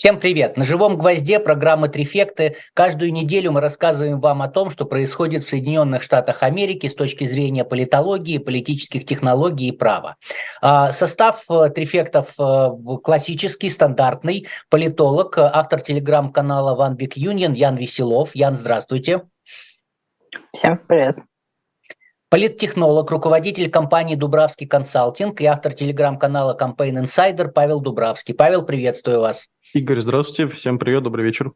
Всем привет! На живом гвозде программы «Трефекты». Каждую неделю мы рассказываем вам о том, что происходит в Соединенных Штатах Америки с точки зрения политологии, политических технологий и права. А, состав э, «Трефектов» э, классический, стандартный. Политолог, автор телеграм-канала One Big Union Ян Веселов. Ян, здравствуйте. Всем привет. Политтехнолог, руководитель компании «Дубравский консалтинг» и автор телеграм-канала Campaign Insider Павел Дубравский. Павел, приветствую вас. Игорь, здравствуйте. Всем привет, добрый вечер.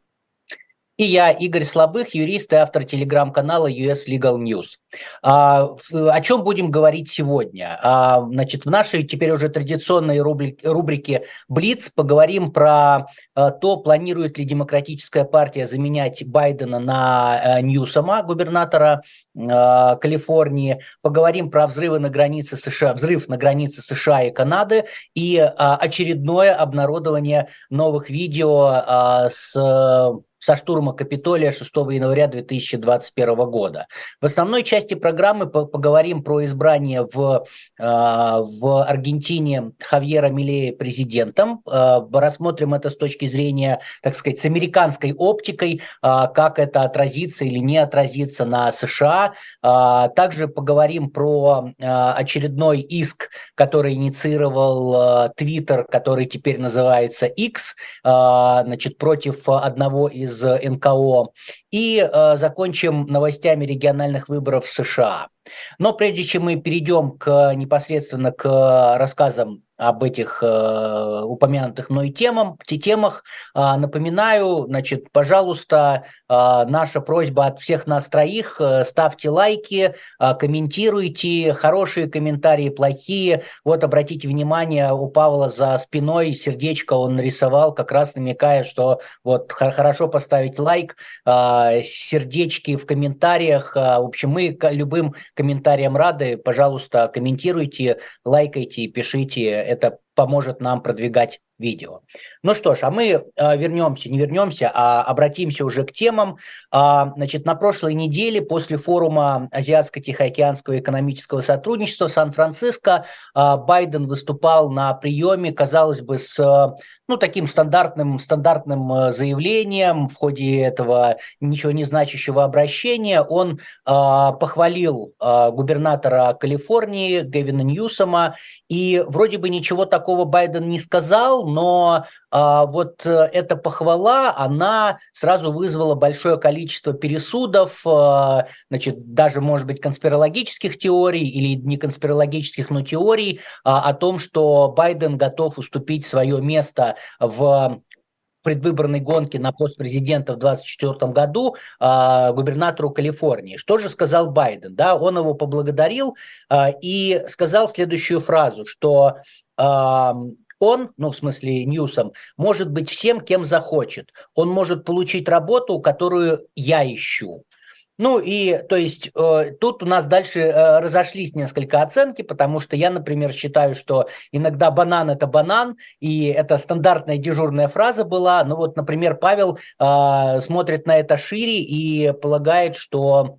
И я, Игорь Слабых, юрист и автор телеграм-канала US Legal News. А, о чем будем говорить сегодня? А, значит, в нашей теперь уже традиционной рубрике, «Блиц» поговорим про а, то, планирует ли Демократическая партия заменять Байдена на а, Ньюсома, губернатора а, Калифорнии. Поговорим про взрывы на границе США, взрыв на границе США и Канады и а, очередное обнародование новых видео а, с со штурма Капитолия 6 января 2021 года. В основной части программы поговорим про избрание в, а, в Аргентине Хавьера Милея президентом. А, рассмотрим это с точки зрения, так сказать, с американской оптикой, а, как это отразится или не отразится на США. Также поговорим про очередной иск, который инициировал Twitter, который теперь называется X, значит, против одного из из НКО. И э, закончим новостями региональных выборов в США. Но прежде чем мы перейдем к, непосредственно к рассказам об этих э, упомянутых мной темам, темах, э, напоминаю, значит, пожалуйста, э, наша просьба от всех нас троих, э, ставьте лайки, э, комментируйте, хорошие комментарии, плохие. Вот обратите внимание, у Павла за спиной сердечко он нарисовал, как раз намекая, что вот хорошо поставить лайк, э, сердечки в комментариях. Э, в общем, мы любым комментариям рады. Пожалуйста, комментируйте, лайкайте пишите. Это поможет нам продвигать видео. Ну что ж, а мы э, вернемся, не вернемся, а обратимся уже к темам. А, значит, на прошлой неделе после форума Азиатско-Тихоокеанского экономического сотрудничества в Сан-Франциско э, Байден выступал на приеме, казалось бы, с ну, таким стандартным, стандартным заявлением в ходе этого ничего не значащего обращения. Он похвалил губернатора Калифорнии Гевина Ньюсома, и вроде бы ничего такого Байден не сказал, но а, вот э, эта похвала, она сразу вызвала большое количество пересудов, а, значит, даже, может быть, конспирологических теорий или не конспирологических, но теорий а, о том, что Байден готов уступить свое место в предвыборной гонке на пост президента в 2024 году э, губернатору Калифорнии. Что же сказал Байден? Да, он его поблагодарил э, и сказал следующую фразу, что он, ну в смысле Ньюсом, может быть всем, кем захочет. Он может получить работу, которую я ищу. Ну и, то есть, э, тут у нас дальше э, разошлись несколько оценки, потому что я, например, считаю, что иногда банан – это банан, и это стандартная дежурная фраза была. Ну вот, например, Павел э, смотрит на это шире и полагает, что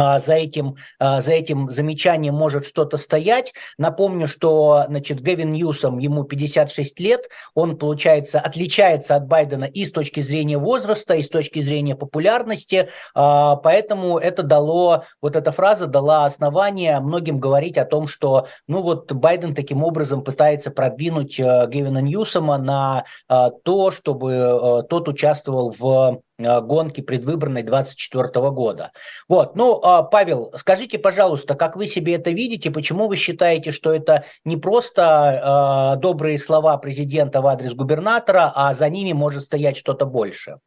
за этим, а, за этим замечанием может что-то стоять. Напомню, что значит, Гевин Ньюсом, ему 56 лет, он, получается, отличается от Байдена и с точки зрения возраста, и с точки зрения популярности, а, поэтому это дало, вот эта фраза дала основание многим говорить о том, что, ну вот, Байден таким образом пытается продвинуть Гевина Ньюсома на то, чтобы тот участвовал в Э, гонки предвыборной 24 года. Вот, ну, а, Павел, скажите, пожалуйста, как вы себе это видите, почему вы считаете, что это не просто э, добрые слова президента в адрес губернатора, а за ними может стоять что-то большее?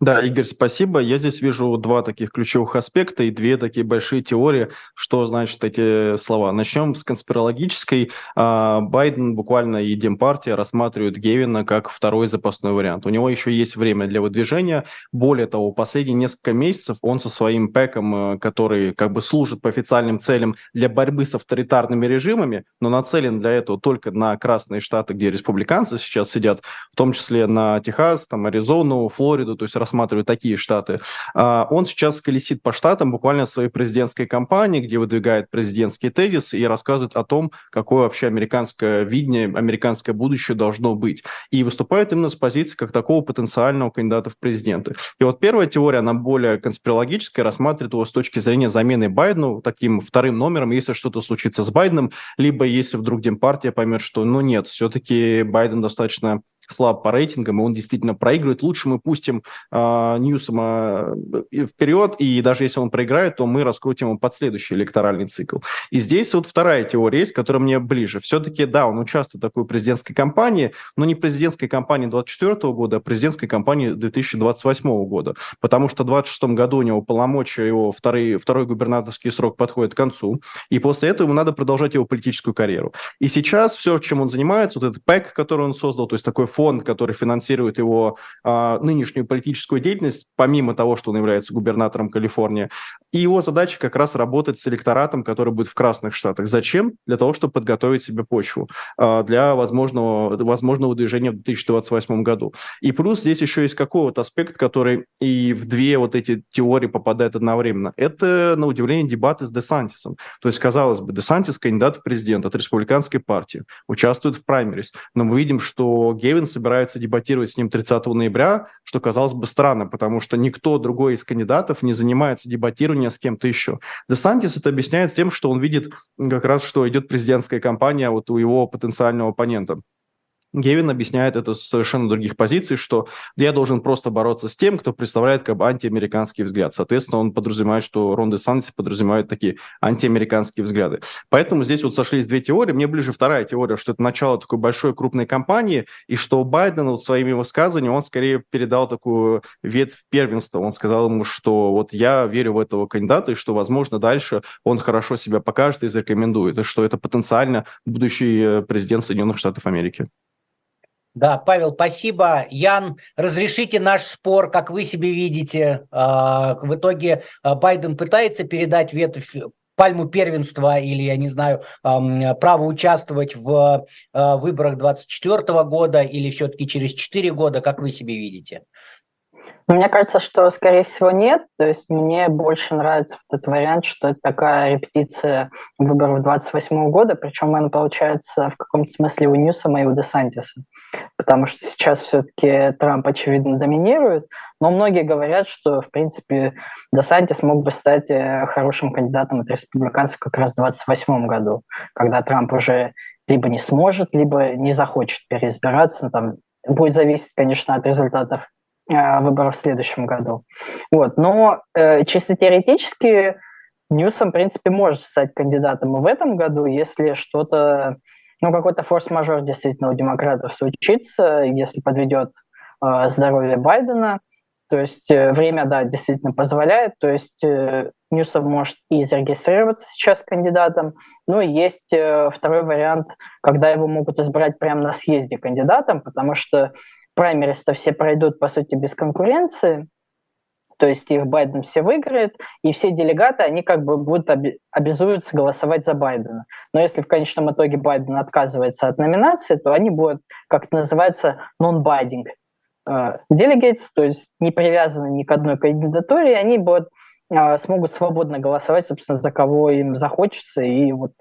Да, Игорь, спасибо. Я здесь вижу два таких ключевых аспекта и две такие большие теории, что значит эти слова. Начнем с конспирологической. А, Байден буквально и Демпартия рассматривают Гевина как второй запасной вариант. У него еще есть время для выдвижения. Более того, последние несколько месяцев он со своим ПЭКом, э, который как бы служит по официальным целям для борьбы с авторитарными режимами, но нацелен для этого только на красные штаты, где республиканцы сейчас сидят, в том числе на Техас, там, Аризону, Флориду, то есть рассматривают такие штаты. А, он сейчас колесит по штатам буквально своей президентской кампании, где выдвигает президентский тезис и рассказывает о том, какое вообще американское видение, американское будущее должно быть. И выступает именно с позиции как такого потенциального кандидата в президенты. И вот первая теория, она более конспирологическая, рассматривает его с точки зрения замены Байдену таким вторым номером, если что-то случится с Байденом, либо если вдруг Демпартия поймет, что, ну нет, все-таки Байден достаточно слаб по рейтингам, и он действительно проигрывает. Лучше мы пустим э, Ньюсома вперед, и даже если он проиграет, то мы раскрутим его под следующий электоральный цикл. И здесь вот вторая теория есть, которая мне ближе. Все-таки, да, он участвует в такой президентской кампании, но не президентской кампании 2024 года, а президентской кампании 2028 года. Потому что в 2026 году у него полномочия, его второй, второй губернаторский срок подходит к концу, и после этого ему надо продолжать его политическую карьеру. И сейчас все, чем он занимается, вот этот ПЭК, который он создал, то есть такой фонд, который финансирует его а, нынешнюю политическую деятельность, помимо того, что он является губернатором Калифорнии. И его задача как раз работать с электоратом, который будет в Красных Штатах. Зачем? Для того, чтобы подготовить себе почву а, для возможного, возможного движения в 2028 году. И плюс здесь еще есть какой-то аспект, который и в две вот эти теории попадает одновременно. Это, на удивление, дебаты с Десантисом. То есть, казалось бы, Десантис кандидат в президент от республиканской партии, участвует в праймерис, но мы видим, что Гевин Байден собирается дебатировать с ним 30 ноября, что казалось бы странно, потому что никто другой из кандидатов не занимается дебатированием с кем-то еще. Десантис это объясняет тем, что он видит как раз, что идет президентская кампания вот у его потенциального оппонента. Гевин объясняет это с совершенно других позиций, что я должен просто бороться с тем, кто представляет как бы антиамериканский взгляд. Соответственно, он подразумевает, что Рон де Сантис подразумевает такие антиамериканские взгляды. Поэтому здесь вот сошлись две теории. Мне ближе вторая теория, что это начало такой большой крупной кампании, и что Байден вот своими высказываниями, он скорее передал такую ветвь первенства. Он сказал ему, что вот я верю в этого кандидата, и что, возможно, дальше он хорошо себя покажет и зарекомендует, и что это потенциально будущий э, президент Соединенных Штатов Америки. Да, Павел, спасибо. Ян, разрешите наш спор, как вы себе видите. А, в итоге а, Байден пытается передать ветвь пальму первенства или, я не знаю, право участвовать в а, выборах 2024 года или все-таки через 4 года, как вы себе видите? Ну, мне кажется, что, скорее всего, нет. То есть мне больше нравится вот этот вариант, что это такая репетиция выборов 28 года, причем она получается в каком-то смысле у Ньюсома и у Десантиса. Потому что сейчас все-таки Трамп, очевидно, доминирует, но многие говорят, что, в принципе, Десантис мог бы стать э, хорошим кандидатом от республиканцев как раз в 28 году, когда Трамп уже либо не сможет, либо не захочет переизбираться. Там будет зависеть, конечно, от результатов выборов в следующем году. Вот. Но э, чисто теоретически Ньюсом, в принципе, может стать кандидатом и в этом году, если что-то, ну, какой-то форс-мажор действительно у демократов случится, если подведет э, здоровье Байдена. То есть э, время, да, действительно позволяет. То есть э, Ньюсом может и зарегистрироваться сейчас кандидатом. Ну и есть э, второй вариант, когда его могут избрать прямо на съезде кандидатом, потому что праймерис-то все пройдут, по сути, без конкуренции, то есть их Байден все выиграет, и все делегаты, они как бы будут обязуются голосовать за Байдена. Но если в конечном итоге Байден отказывается от номинации, то они будут, как это называется, non-binding delegates, то есть не привязаны ни к одной кандидатуре, они будут, uh, смогут свободно голосовать, собственно, за кого им захочется, и вот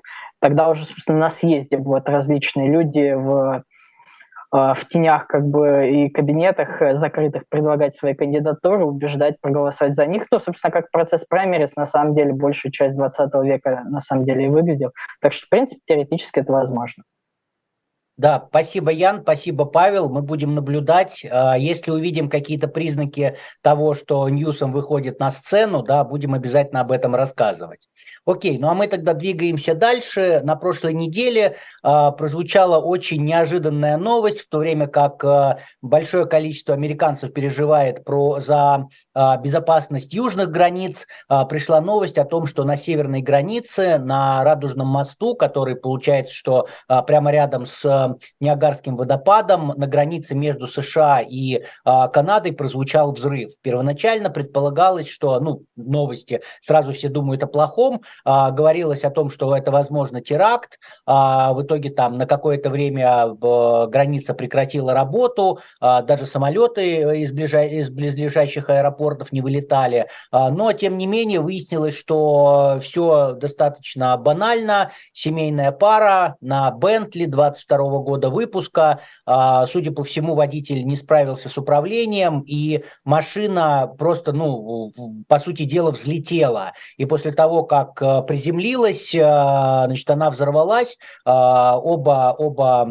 тогда уже, собственно, на съезде будут различные люди в Э, в тенях как бы и кабинетах э, закрытых предлагать свои кандидатуры, убеждать проголосовать за них. Ну, собственно, как процесс праймерис на самом деле большую часть 20 века на самом деле и выглядел. Так что, в принципе, теоретически это возможно. Да, спасибо, Ян, спасибо, Павел. Мы будем наблюдать. А, если увидим какие-то признаки того, что Ньюсом выходит на сцену, да, будем обязательно об этом рассказывать. Окей, ну а мы тогда двигаемся дальше. На прошлой неделе э, прозвучала очень неожиданная новость, в то время как э, большое количество американцев переживает про, за безопасность южных границ, э, пришла новость о том, что на северной границе, на Радужном мосту, который получается, что э, прямо рядом с Ниагарским водопадом на границе между США и Канадой прозвучал взрыв. Первоначально предполагалось, что, ну, новости, сразу все думают о плохом, говорилось о том, что это, возможно, теракт, в итоге там на какое-то время граница прекратила работу, даже самолеты из, ближай... из близлежащих аэропортов не вылетали, но, тем не менее, выяснилось, что все достаточно банально, семейная пара на Бентли 22 года выпуска. А, судя по всему, водитель не справился с управлением, и машина просто, ну, по сути дела, взлетела. И после того, как э, приземлилась, э, значит, она взорвалась, э, оба, оба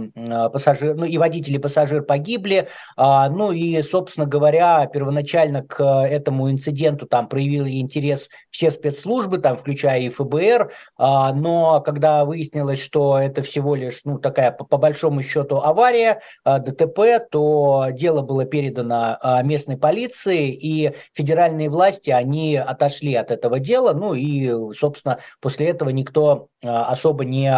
пассажира, ну, и водитель, и пассажир погибли. А, ну, и, собственно говоря, первоначально к этому инциденту там проявили интерес все спецслужбы, там, включая и ФБР, а, но когда выяснилось, что это всего лишь, ну, такая по, по большому счету авария, а, ДТП, то дело было передано а, местной полиции, и федеральные власти, они отошли от этого дела, ну и, собственно, после этого никто особо не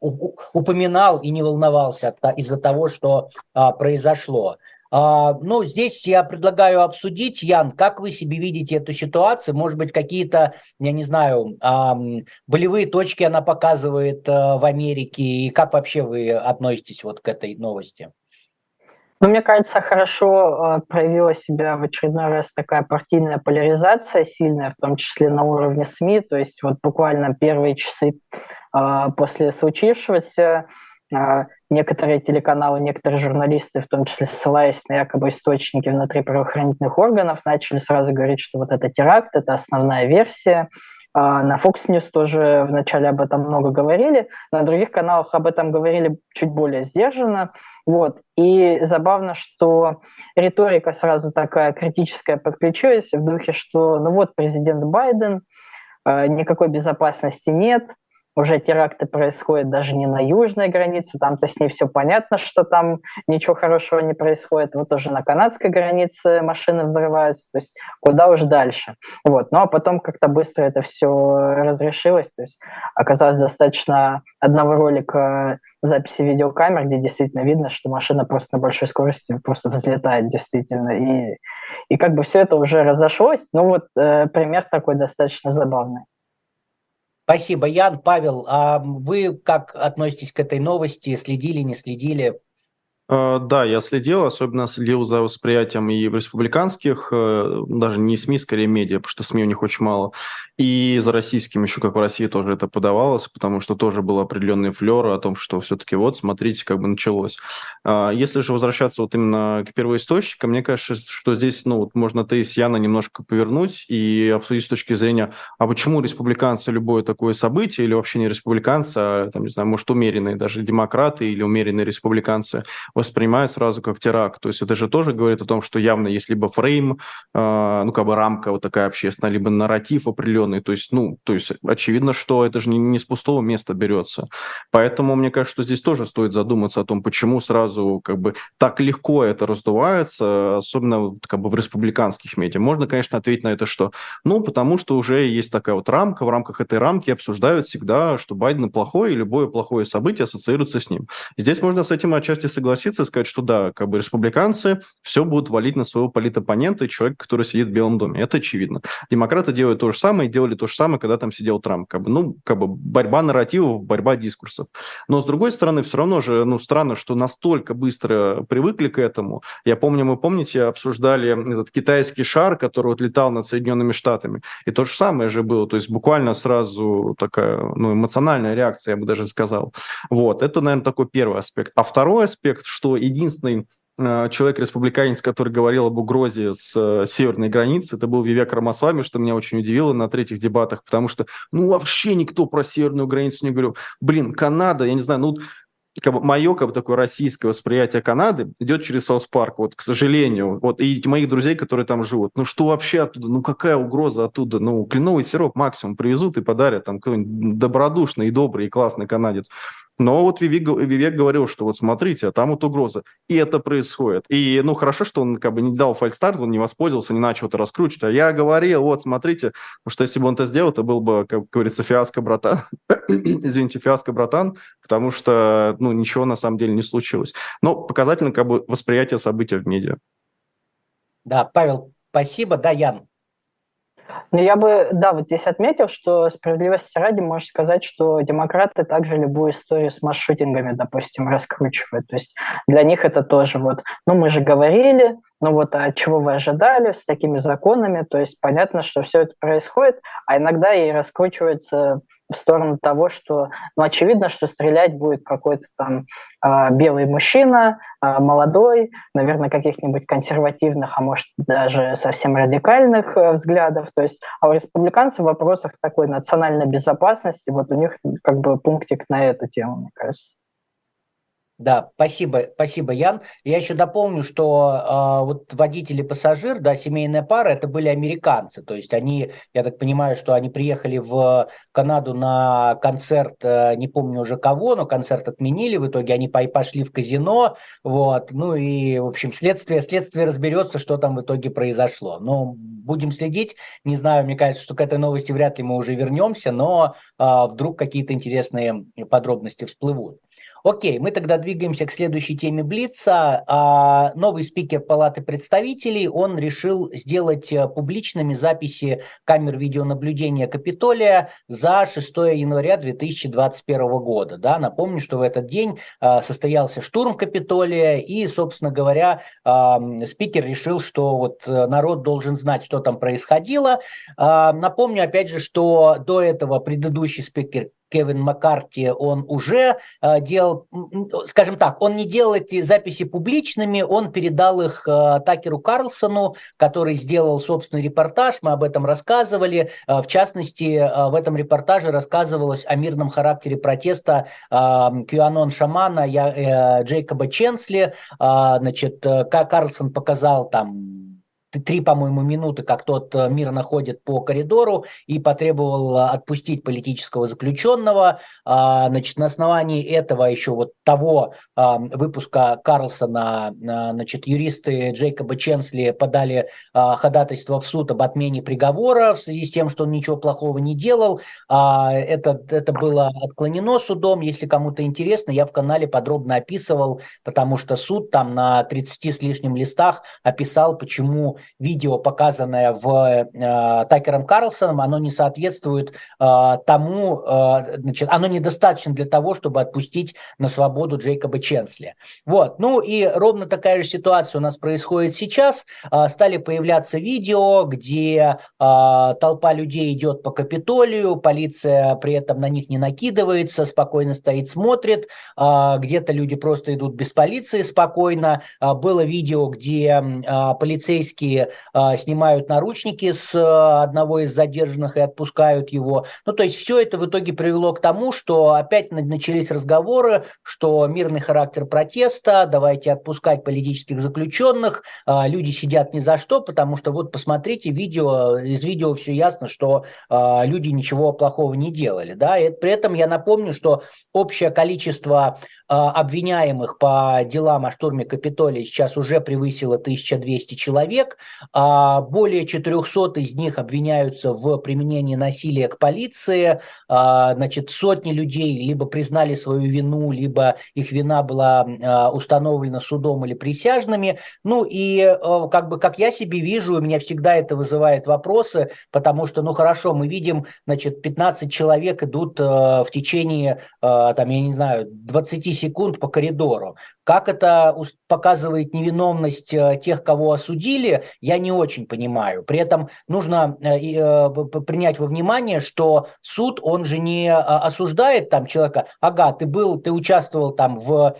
упоминал и не волновался из-за того, что произошло. А, ну, здесь я предлагаю обсудить, Ян, как вы себе видите эту ситуацию? Может быть, какие-то, я не знаю, болевые точки она показывает э, в Америке, и как вообще вы относитесь вот к этой новости? Ну, мне кажется, хорошо э, проявила себя в очередной раз такая партийная поляризация сильная, в том числе на уровне СМИ. То есть вот буквально первые часы э, после случившегося некоторые телеканалы, некоторые журналисты, в том числе ссылаясь на якобы источники внутри правоохранительных органов, начали сразу говорить, что вот это теракт, это основная версия. А, на Fox News тоже вначале об этом много говорили, на других каналах об этом говорили чуть более сдержанно. Вот. И забавно, что риторика сразу такая критическая подключилась в духе, что ну вот президент Байден, а, никакой безопасности нет, уже теракты происходят даже не на южной границе, там-то с ней все понятно, что там ничего хорошего не происходит. Вот уже на канадской границе машины взрываются, то есть куда уж дальше. Вот. Ну а потом как-то быстро это все разрешилось, то есть оказалось достаточно одного ролика записи видеокамер, где действительно видно, что машина просто на большой скорости просто взлетает действительно. И, и как бы все это уже разошлось. Ну вот э, пример такой достаточно забавный. Спасибо, Ян. Павел, а вы как относитесь к этой новости? Следили, не следили? А, да, я следил, особенно следил за восприятием и в республиканских, э, даже не СМИ, скорее медиа, потому что СМИ у них очень мало, и за российским еще, как в России тоже это подавалось, потому что тоже был определенный флер о том, что все-таки вот, смотрите, как бы началось. А, если же возвращаться вот именно к первоисточникам, мне кажется, что здесь, ну, вот можно тезис Яна немножко повернуть и обсудить с точки зрения, а почему республиканцы любое такое событие, или вообще не республиканцы, а, там, не знаю, может, умеренные даже демократы или умеренные республиканцы, воспринимают сразу как теракт. То есть это же тоже говорит о том, что явно есть либо фрейм, э, ну, как бы рамка вот такая общественная, либо нарратив определенный. То есть, ну, то есть очевидно, что это же не, не с пустого места берется. Поэтому мне кажется, что здесь тоже стоит задуматься о том, почему сразу как бы так легко это раздувается, особенно как бы в республиканских медиа. Можно, конечно, ответить на это, что, ну, потому что уже есть такая вот рамка, в рамках этой рамки обсуждают всегда, что Байден плохой, и любое плохое событие ассоциируется с ним. Здесь можно с этим отчасти согласиться, согласиться и сказать, что да, как бы республиканцы все будут валить на своего политоппонента, человека, который сидит в Белом доме. Это очевидно. Демократы делают то же самое, делали то же самое, когда там сидел Трамп. Как бы, ну, как бы борьба нарративов, борьба дискурсов. Но, с другой стороны, все равно же, ну, странно, что настолько быстро привыкли к этому. Я помню, мы, помните, обсуждали этот китайский шар, который вот летал над Соединенными Штатами. И то же самое же было. То есть буквально сразу такая, ну, эмоциональная реакция, я бы даже сказал. Вот, это, наверное, такой первый аспект. А второй аспект, что единственный э, человек-республиканец, который говорил об угрозе с э, северной границы, это был Вивек Рамасвами, что меня очень удивило на третьих дебатах, потому что, ну, вообще никто про северную границу не говорил. Блин, Канада, я не знаю, ну, как бы мое как бы такое российское восприятие Канады идет через South Park, вот, к сожалению, вот, и моих друзей, которые там живут. Ну, что вообще оттуда, ну, какая угроза оттуда? Ну, кленовый сироп максимум привезут и подарят там какой-нибудь добродушный добрый и классный канадец. Но вот Вивек, Вивек говорил, что вот смотрите, там вот угроза. И это происходит. И, ну, хорошо, что он как бы не дал фальстарт, он не воспользовался, не начал это раскручивать. А я говорил, вот, смотрите, потому что если бы он это сделал, это был бы, как говорится, фиаско, братан. Извините, фиаско, братан, потому что, ну, ничего на самом деле не случилось. Но показательно как бы восприятие события в медиа. Да, Павел, спасибо. Да, Ян. Ну, я бы, да, вот здесь отметил, что справедливости ради можно сказать, что демократы также любую историю с масс-шутингами, допустим, раскручивают. То есть для них это тоже вот, ну, мы же говорили, ну вот, а чего вы ожидали с такими законами? То есть понятно, что все это происходит, а иногда и раскручивается в сторону того, что, ну, очевидно, что стрелять будет какой-то там э, белый мужчина, э, молодой, наверное, каких-нибудь консервативных, а может даже совсем радикальных э, взглядов. То есть, а у республиканцев в вопросах такой национальной безопасности, вот у них как бы пунктик на эту тему, мне кажется. Да, спасибо, спасибо, Ян. Я еще дополню, что э, вот водитель и пассажир, да, семейная пара, это были американцы. То есть они, я так понимаю, что они приехали в Канаду на концерт, э, не помню уже кого, но концерт отменили. В итоге они пошли в казино, вот. Ну и, в общем, следствие, следствие разберется, что там в итоге произошло. Но будем следить. Не знаю, мне кажется, что к этой новости вряд ли мы уже вернемся, но э, вдруг какие-то интересные подробности всплывут. Окей, мы тогда двигаемся к следующей теме Блица. А, новый спикер Палаты представителей, он решил сделать э, публичными записи камер видеонаблюдения Капитолия за 6 января 2021 года. Да, напомню, что в этот день а, состоялся штурм Капитолия, и, собственно говоря, а, спикер решил, что вот э, народ должен знать, что там происходило. Напомню, опять же, что до этого предыдущий спикер Кевин Маккарти, он уже э, делал, скажем так, он не делал эти записи публичными, он передал их э, Такеру Карлсону, который сделал собственный репортаж, мы об этом рассказывали. Э, в частности, э, в этом репортаже рассказывалось о мирном характере протеста э, шамана я, э, Джейкоба Ченсли. Значит, э, Карлсон показал там три, по-моему, минуты, как тот э, мирно ходит по коридору и потребовал э, отпустить политического заключенного. А, значит, на основании этого еще вот того а, выпуска Карлсона, а, значит, юристы Джейкоба Ченсли подали ходатайство в суд об отмене приговора в связи с тем, что он ничего плохого не делал. Это, это было отклонено судом. Если кому-то интересно, я в канале подробно описывал, потому что суд там на 30 с лишним листах описал, почему видео, показанное в э, Такером Карлсоном, оно не соответствует э, тому, э, значит, оно недостаточно для того, чтобы отпустить на свободу Джейкоба Ченсли. Вот, ну и ровно такая же ситуация у нас происходит сейчас. Э, стали появляться видео, где э, толпа людей идет по Капитолию, полиция при этом на них не накидывается, спокойно стоит, смотрит, э, где-то люди просто идут без полиции спокойно. Э, было видео, где э, полицейские э, снимают наручники с э, одного из задержанных и отпускают его. Ну, то есть все это в итоге привело к тому, что опять начались разговоры, что мирный характер протеста, давайте отпускать политических заключенных, э, люди сидят ни за что, потому что вот посмотрите видео, из видео все ясно, что люди ничего плохого не делали. Да? И при этом я напомню, что общее количество а, обвиняемых по делам о штурме Капитолия сейчас уже превысило 1200 человек. А, более 400 из них обвиняются в применении насилия к полиции. А, значит, сотни людей либо признали свою вину, либо их вина была установлена судом или присяжными. Ну и как бы как я себе вижу, у меня всегда это вызывает вопросы, потому что, ну хорошо, мы видим, значит, 15 человек идут в течение, там, я не знаю, 20 секунд по коридору. Как это показывает невиновность э, тех, кого осудили, я не очень понимаю. При этом нужно э, э, принять во внимание, что суд, он же не осуждает там человека, ага, ты был, ты участвовал там в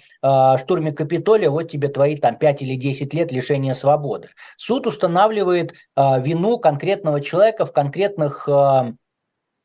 штурме Капитолия, вот тебе твои там 5 или 10 лет лишения свободы. Суд устанавливает вину конкретного человека в конкретных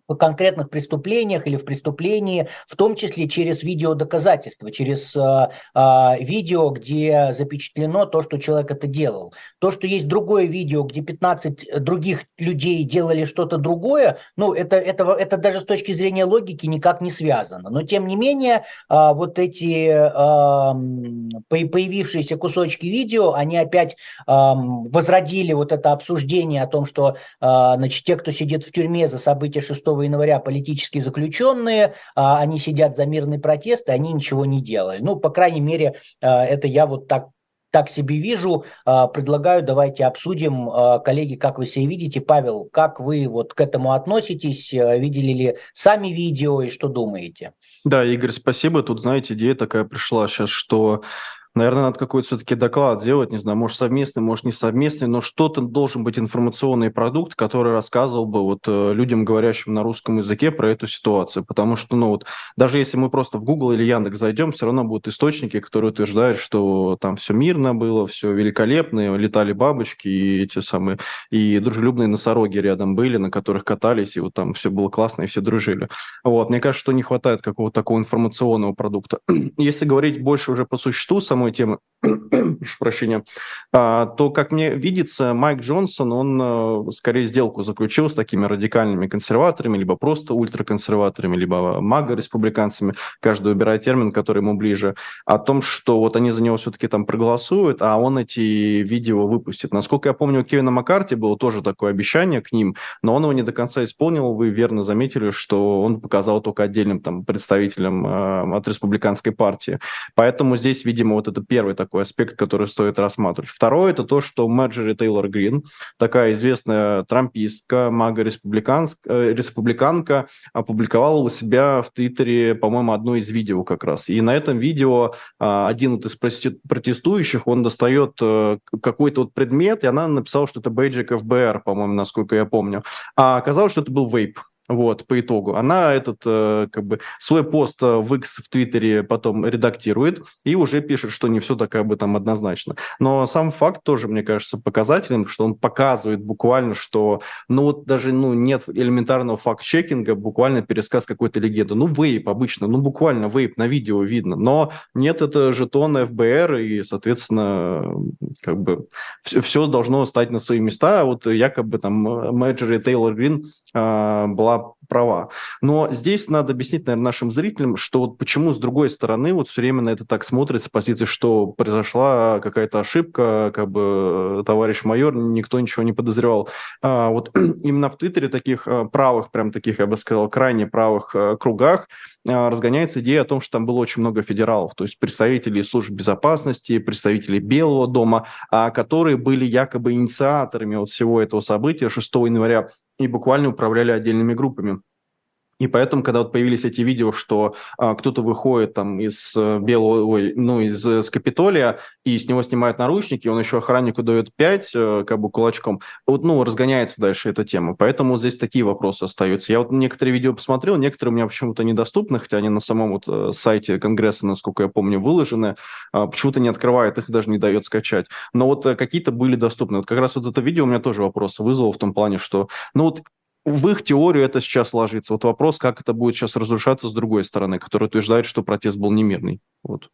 в конкретных преступлениях или в преступлении, в том числе через видеодоказательства, через э, э, видео, где запечатлено то, что человек это делал. То, что есть другое видео, где 15 других людей делали что-то другое, ну, это, это, это даже с точки зрения логики никак не связано. Но, тем не менее, э, вот эти э, появившиеся кусочки видео, они опять э, возродили вот это обсуждение о том, что, э, значит, те, кто сидит в тюрьме за события 6 января политические заключенные, а, они сидят за мирный протест, и они ничего не делали. Ну, по крайней мере, а, это я вот так так себе вижу. А, предлагаю, давайте обсудим, коллеги, как вы себя видите. Павел, как вы вот к этому относитесь? Видели ли сами видео и что думаете? Да, Игорь, спасибо. Тут, знаете, идея такая пришла сейчас, что Наверное, надо какой-то все-таки доклад делать, не знаю, может совместный, может не совместный, но что-то должен быть информационный продукт, который рассказывал бы вот э, людям, говорящим на русском языке, про эту ситуацию. Потому что, ну вот, даже если мы просто в Google или Яндекс зайдем, все равно будут источники, которые утверждают, что там все мирно было, все великолепно, летали бабочки и эти самые, и дружелюбные носороги рядом были, на которых катались, и вот там все было классно, и все дружили. Вот, мне кажется, что не хватает какого-то такого информационного продукта. Если говорить больше уже по существу, сам самой темы, прошу прощения, а, то, как мне видится, Майк Джонсон, он э, скорее сделку заключил с такими радикальными консерваторами, либо просто ультраконсерваторами, либо мага-республиканцами, каждый выбирает термин, который ему ближе, о том, что вот они за него все-таки там проголосуют, а он эти видео выпустит. Насколько я помню, у Кевина Маккарти было тоже такое обещание к ним, но он его не до конца исполнил. Вы верно заметили, что он показал только отдельным там представителям э, от республиканской партии. Поэтому здесь, видимо, вот это первый такой аспект, который стоит рассматривать. Второе – это то, что Мэджери Тейлор Грин, такая известная трампистка, мага-республиканка, опубликовала у себя в Твиттере, по-моему, одно из видео как раз. И на этом видео а, один из протестующих, он достает э, какой-то вот предмет, и она написала, что это бейджик ФБР, по-моему, насколько я помню. А оказалось, что это был вейп. Вот, по итогу. Она этот, э, как бы, свой пост э, в X в Твиттере потом редактирует и уже пишет, что не все так как бы там однозначно. Но сам факт тоже, мне кажется, показательным, что он показывает буквально, что, ну вот даже, ну, нет элементарного факт-чекинга, буквально пересказ какой-то легенды. Ну, вейп обычно, ну, буквально вейп на видео видно, но нет, это жетон ФБР, и, соответственно, как бы все, все должно стать на свои места. А вот якобы там Мэджери Тейлор Грин э, права. Но здесь надо объяснить, наверное, нашим зрителям, что вот почему с другой стороны вот все время на это так смотрится, с позиции, что произошла какая-то ошибка, как бы э, товарищ майор, никто ничего не подозревал. А, вот именно в Твиттере таких э, правых, прям таких, я бы сказал, крайне правых э, кругах разгоняется идея о том, что там было очень много федералов, то есть представителей служб безопасности, представителей Белого дома, а, которые были якобы инициаторами вот всего этого события 6 января и буквально управляли отдельными группами. И поэтому, когда вот появились эти видео, что а, кто-то выходит там из э, белого, ой, ну, из, э, из Капитолия, и с него снимают наручники, он еще охраннику дает 5, э, как бы кулачком, вот, ну, разгоняется дальше эта тема. Поэтому вот здесь такие вопросы остаются. Я вот некоторые видео посмотрел, некоторые у меня почему-то недоступны, хотя они на самом вот сайте Конгресса, насколько я помню, выложены, а, почему-то не открывает их, даже не дает скачать. Но вот какие-то были доступны. Вот как раз вот это видео у меня тоже вопросы вызвало в том плане, что, ну, вот в их теорию это сейчас ложится. Вот вопрос, как это будет сейчас разрушаться с другой стороны, который утверждает, что протест был немирный. Вот.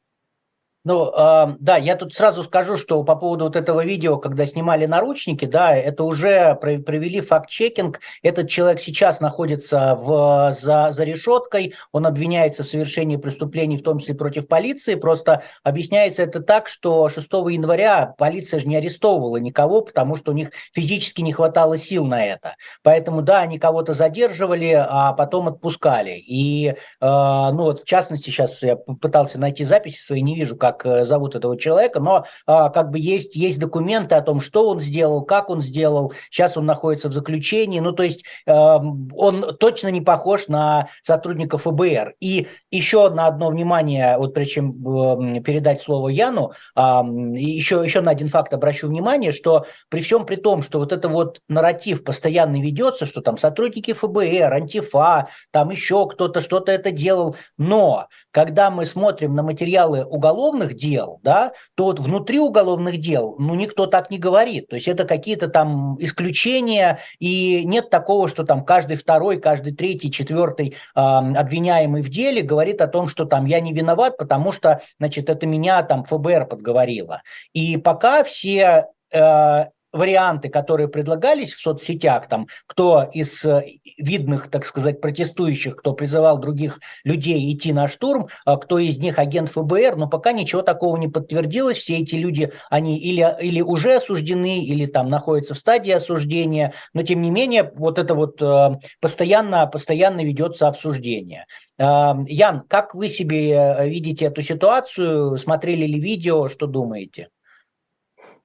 Ну, э, да, я тут сразу скажу, что по поводу вот этого видео, когда снимали наручники, да, это уже провели факт-чекинг. Этот человек сейчас находится в, за, за решеткой, он обвиняется в совершении преступлений, в том числе против полиции. Просто объясняется это так, что 6 января полиция же не арестовывала никого, потому что у них физически не хватало сил на это. Поэтому, да, они кого-то задерживали, а потом отпускали. И, э, ну вот, в частности, сейчас я пытался найти записи свои, не вижу, как как э, зовут этого человека, но а, как бы есть, есть документы о том, что он сделал, как он сделал. Сейчас он находится в заключении. Ну, то есть э, он точно не похож на сотрудника ФБР. И еще на одно внимание, вот прежде чем э, передать слово Яну, еще, еще на один факт обращу внимание, что при всем при том, что вот это вот нарратив постоянно ведется, что там сотрудники ФБР, антифа, там еще кто-то что-то это делал, но когда мы смотрим на материалы уголовных уголовных дел, да, то вот внутри уголовных дел, ну, никто так не говорит. То есть это какие-то там исключения, и нет такого, что там каждый второй, каждый третий, четвертый э, обвиняемый в деле говорит о том, что там я не виноват, потому что, значит, это меня там ФБР подговорило. И пока все э, варианты, которые предлагались в соцсетях, там, кто из э, видных, так сказать, протестующих, кто призывал других людей идти на штурм, а кто из них агент ФБР, но пока ничего такого не подтвердилось. Все эти люди, они или, или уже осуждены, или там находятся в стадии осуждения, но тем не менее вот это вот э, постоянно, постоянно ведется обсуждение. Э, Ян, как вы себе видите эту ситуацию? Смотрели ли видео? Что думаете?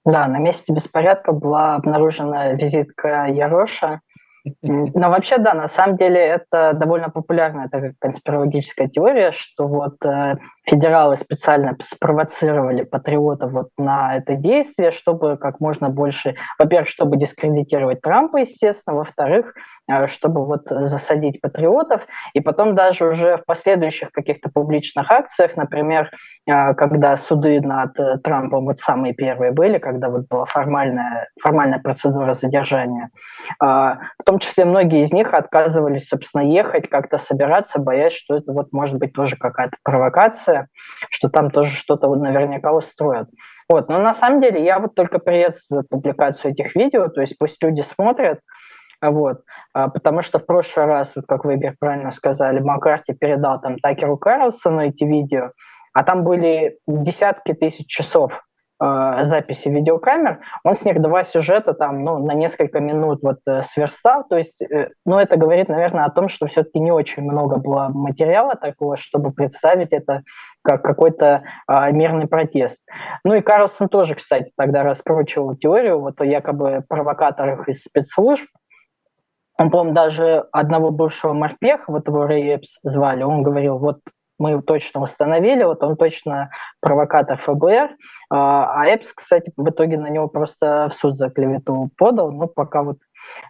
Да, на месте беспорядка была обнаружена визитка Яроша. Но вообще, да, на самом деле это довольно популярная такая конспирологическая теория, что вот э, федералы специально спровоцировали патриотов вот на это действие, чтобы как можно больше, во-первых, чтобы дискредитировать Трампа, естественно, во-вторых, Э, чтобы вот засадить патриотов. И потом даже уже в последующих каких-то публичных акциях, например, э, когда суды над э, Трампом вот самые первые были, когда вот была формальная, формальная процедура задержания, в том числе многие из них отказывались, собственно, ехать, как-то собираться, боясь, что это вот может быть тоже какая-то провокация, что там тоже что-то вот наверняка устроят. Вот. Но на самом деле я вот только приветствую публикацию этих видео, то есть пусть люди смотрят, вот. А, потому что в прошлый раз, вот как вы, Игорь, правильно сказали, Маккарти передал там Такеру Карлсону эти видео, а там были десятки тысяч часов э, записи видеокамер, он с них два сюжета там, ну, на несколько минут вот э, сверстал, то есть, э, ну, это говорит, наверное, о том, что все-таки не очень много было материала такого, чтобы представить это как какой-то э, мирный протест. Ну и Карлсон тоже, кстати, тогда раскручивал теорию. Вот о якобы провокаторах из спецслужб, он, по-моему, даже одного бывшего морпеха, вот его Рэй Эпс звали, он говорил, вот мы точно установили, вот он точно провокатор ФБР, а, а Эпс, кстати, в итоге на него просто в суд за клевету подал, ну, пока вот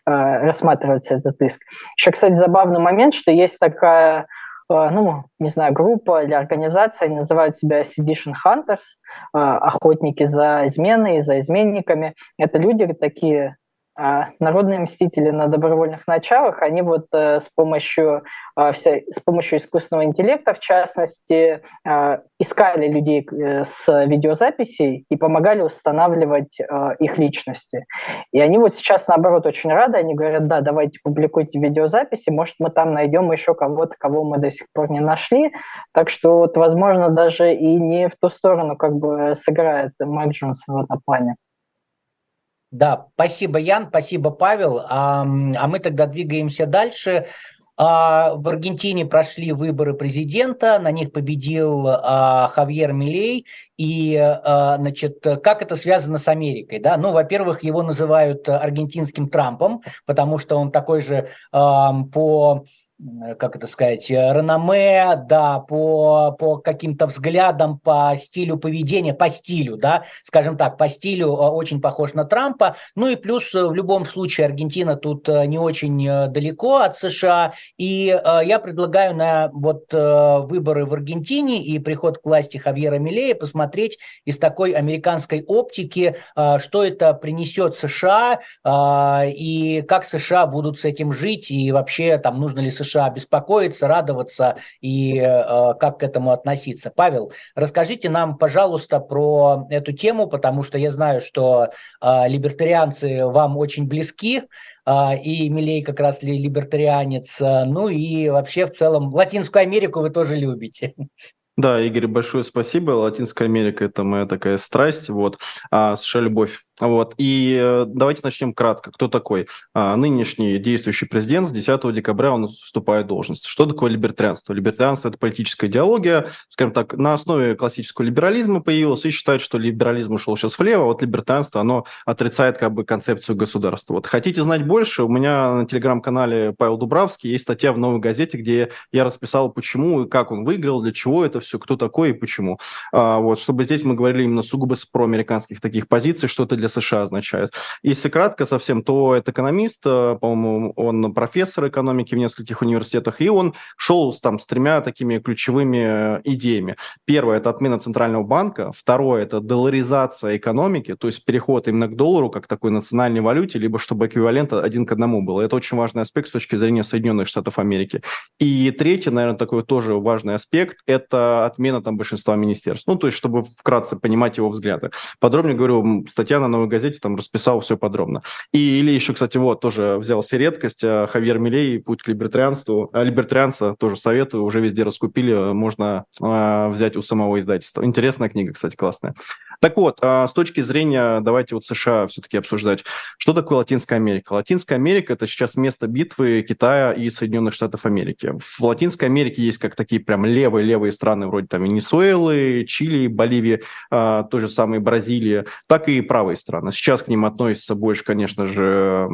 э, рассматривается этот иск. Еще, кстати, забавный момент, что есть такая ну, не знаю, группа или организация, они называют себя Sedition Hunters, охотники за изменой, за изменниками. Это люди такие а народные мстители на добровольных началах, они вот э, с помощью, э, вся, с помощью искусственного интеллекта, в частности, э, искали людей с видеозаписей и помогали устанавливать их личности. И они вот сейчас, наоборот, очень рады, они говорят, да, давайте публикуйте видеозаписи, может, мы там найдем еще кого-то, кого мы до сих пор не нашли. Так что, вот, возможно, даже и не в ту сторону как бы сыграет Майк Джонсон в этом плане. Да, спасибо, Ян, спасибо, Павел. А, а мы тогда двигаемся дальше. А, в Аргентине прошли выборы президента, на них победил а, Хавьер Милей. И, а, значит, как это связано с Америкой? Да? Ну, во-первых, его называют аргентинским Трампом, потому что он такой же а, по как это сказать, э, реноме, да, по, по каким-то взглядам, по стилю поведения, по стилю, да, скажем так, по стилю э, очень похож на Трампа. Ну и плюс в любом случае Аргентина тут не очень далеко от США. И я предлагаю на вот выборы в Аргентине и приход к власти Хавьера Милея посмотреть из такой американской оптики, что это принесет США и как США будут с этим жить и вообще там нужно ли США США беспокоиться, радоваться и э, как к этому относиться. Павел, расскажите нам, пожалуйста, про эту тему, потому что я знаю, что э, либертарианцы вам очень близки, э, и Милей как раз ли либертарианец, э, ну и вообще в целом Латинскую Америку вы тоже любите. Да, Игорь, большое спасибо. Латинская Америка – это моя такая страсть, вот, а США – любовь. Вот. И э, давайте начнем кратко. Кто такой? А, нынешний действующий президент с 10 декабря он вступает в должность. Что такое либертарианство? Либертарианство – это политическая идеология, скажем так, на основе классического либерализма появилась и считает, что либерализм ушел сейчас влево, а вот либертарианство, оно отрицает как бы концепцию государства. Вот хотите знать больше? У меня на телеграм-канале Павел Дубравский есть статья в «Новой газете», где я расписал, почему и как он выиграл, для чего это все, кто такой и почему. А, вот, чтобы здесь мы говорили именно сугубо с проамериканских таких позиций, что это для США означает. Если кратко совсем, то это экономист, э, по-моему, он профессор экономики в нескольких университетах, и он шел там с тремя такими ключевыми э, идеями. Первое – это отмена центрального банка. Второе – это долларизация экономики, то есть переход именно к доллару как такой национальной валюте, либо чтобы эквивалент один к одному был. Это очень важный аспект с точки зрения Соединенных Штатов Америки. И третий, наверное, такой тоже важный аспект – это отмена там большинства министерств. Ну, то есть, чтобы вкратце понимать его взгляды. Подробнее говорю, статья на «Новой газете» там расписал все подробно. И или еще, кстати, вот, тоже взял все редкость, а, Хавьер Милей «Путь к либертарианству». А, либертарианца тоже советую, уже везде раскупили, можно а, взять у самого издательства. Интересная книга, кстати, классная. Так вот, с точки зрения, давайте вот США все-таки обсуждать, что такое Латинская Америка. Латинская Америка – это сейчас место битвы Китая и Соединенных Штатов Америки. В Латинской Америке есть как такие прям левые-левые страны, вроде там Венесуэлы, Чили, Боливии, той же самой Бразилии, так и правые страны. Сейчас к ним относится больше, конечно же,